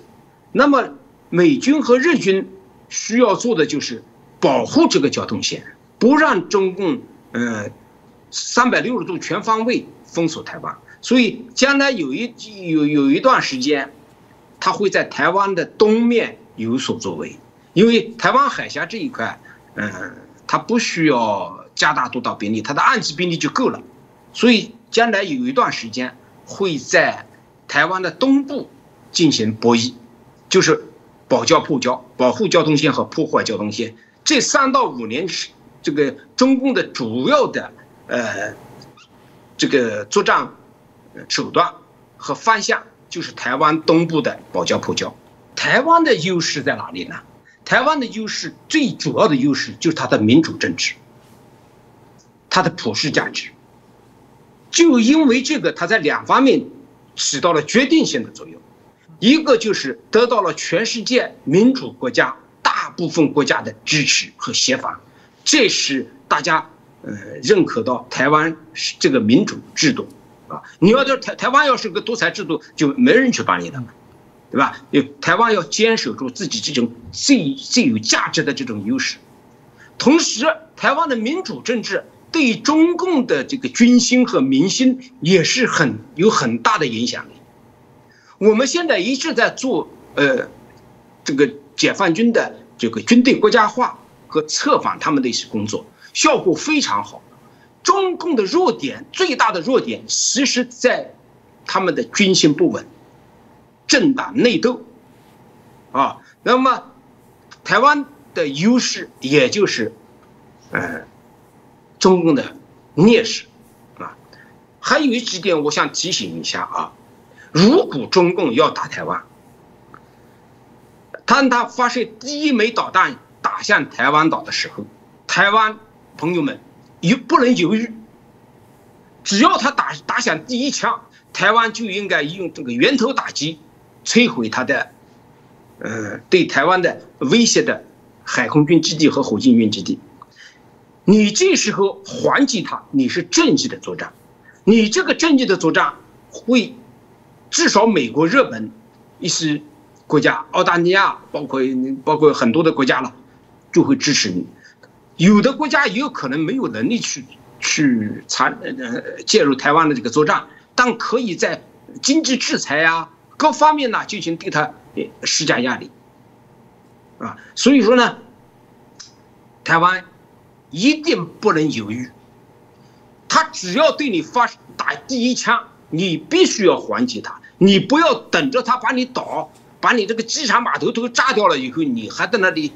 S3: 那么美军和日军。需要做的就是保护这个交通线，不让中共呃三百六十度全方位封锁台湾。所以将来有一有有一段时间，他会在台湾的东面有所作为，因为台湾海峡这一块，嗯，他不需要加大多少兵力，他的岸基兵力就够了。所以将来有一段时间会在台湾的东部进行博弈，就是保交破交，保护交通线和破坏交通线。这三到五年是这个中共的主要的呃这个作战。手段和方向就是台湾东部的保交破交。台湾的优势在哪里呢？台湾的优势最主要的优势就是它的民主政治，它的普世价值。就因为这个，它在两方面起到了决定性的作用。一个就是得到了全世界民主国家大部分国家的支持和协防，这是大家呃认可到台湾这个民主制度啊。你要在台台湾要是个独裁制度，就没人去帮你的，对吧？有台湾要坚守住自己这种最最有价值的这种优势，同时台湾的民主政治对中共的这个军心和民心也是很有很大的影响力。我们现在一直在做呃这个解放军的这个军队国家化和策反他们的一些工作，效果非常好。中共的弱点最大的弱点，其实在他们的军心不稳、政党内斗，啊，那么台湾的优势也就是，呃，中共的劣势，啊，还有几点我想提醒一下啊，如果中共要打台湾，当他发射第一枚导弹打向台湾岛的时候，台湾朋友们。也不能犹豫，只要他打打响第一枪，台湾就应该用这个源头打击，摧毁他的，呃，对台湾的威胁的海空军基地和火箭军基地。你这时候还击他，你是正义的作战，你这个正义的作战会，至少美国、日本一些国家，澳大利亚，包括包括很多的国家了，就会支持你。有的国家也有可能没有能力去去参呃介入台湾的这个作战，但可以在经济制裁呀各方面呢进行对他施加压力，啊，所以说呢，台湾一定不能犹豫，他只要对你发打第一枪，你必须要还击他，你不要等着他把你倒，把你这个机场码头都炸掉了以后，你还在那里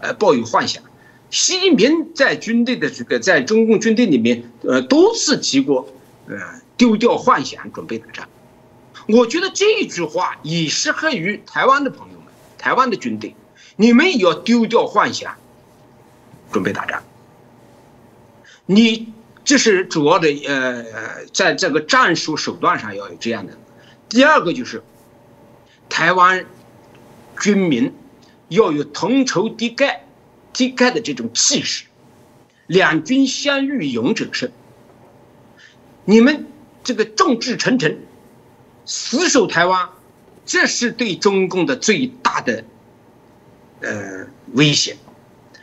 S3: 呃抱有幻想。习近平在军队的这个，在中共军队里面，呃，多次提过，呃，丢掉幻想，准备打仗。我觉得这一句话也适合于台湾的朋友们，台湾的军队，你们也要丢掉幻想，准备打仗。你这是主要的，呃，在这个战术手段上要有这样的。第二个就是，台湾军民要有同仇敌忾。敌忾的这种气势，两军相遇勇者胜。你们这个众志成城，死守台湾，这是对中共的最大的呃威胁。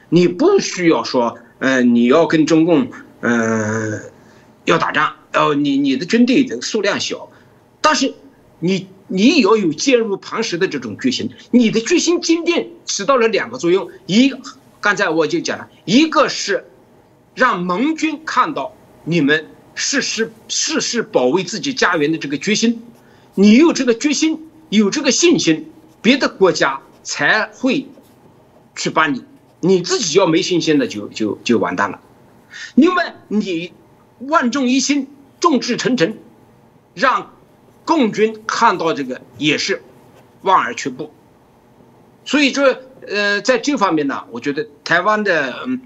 S3: 你不需要说，呃，你要跟中共，呃，要打仗，哦，你你的军队的数量小，但是你你要有坚如磐石的这种决心。你的决心坚定，起到了两个作用，一。刚才我就讲了，一个是让盟军看到你们誓誓誓誓保卫自己家园的这个决心，你有这个决心，有这个信心，别的国家才会去帮你。你自己要没信心的，就就就完蛋了。另外，你万众一心，众志成城，让共军看到这个也是望而却步。所以这。呃，在这方面呢，我觉得台湾的嗯，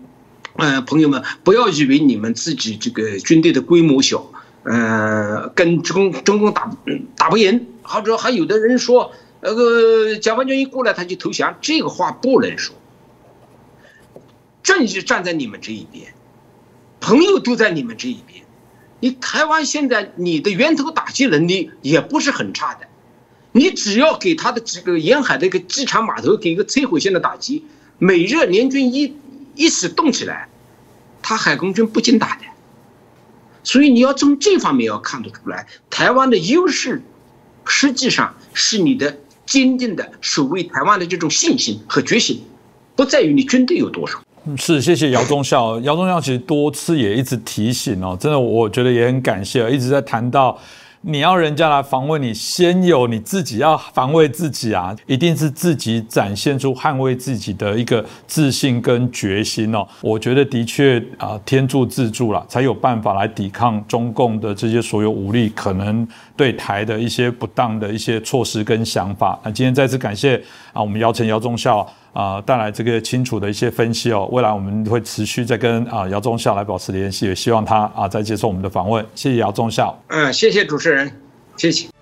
S3: 呃朋友们不要以为你们自己这个军队的规模小，呃，跟中中共打打不赢，或者还有的人说那个解放军一过来他就投降，这个话不能说。正义站在你们这一边，朋友都在你们这一边，你台湾现在你的源头打击能力也不是很差的。你只要给他的这个沿海的一个机场码头给一个摧毁性的打击，美日联军一一时动起来，他海空军不经打的。所以你要从这方面要看得出来，台湾的优势，实际上是你的坚定的守卫台湾的这种信心和决心，不在于你军队有多少。
S1: 是，谢谢姚忠孝。姚忠孝其实多次也一直提醒哦，真的，我觉得也很感谢，一直在谈到。你要人家来防卫你，先有你自己要防卫自己啊！一定是自己展现出捍卫自己的一个自信跟决心哦。我觉得的确啊，天助自助了，才有办法来抵抗中共的这些所有武力可能对台的一些不当的一些措施跟想法。那今天再次感谢啊，我们姚晨姚忠孝。啊，带来这个清楚的一些分析哦。未来我们会持续在跟啊姚忠孝来保持联系，也希望他啊再接受我们的访问。谢谢姚忠孝。
S3: 嗯，谢谢主持人，谢谢。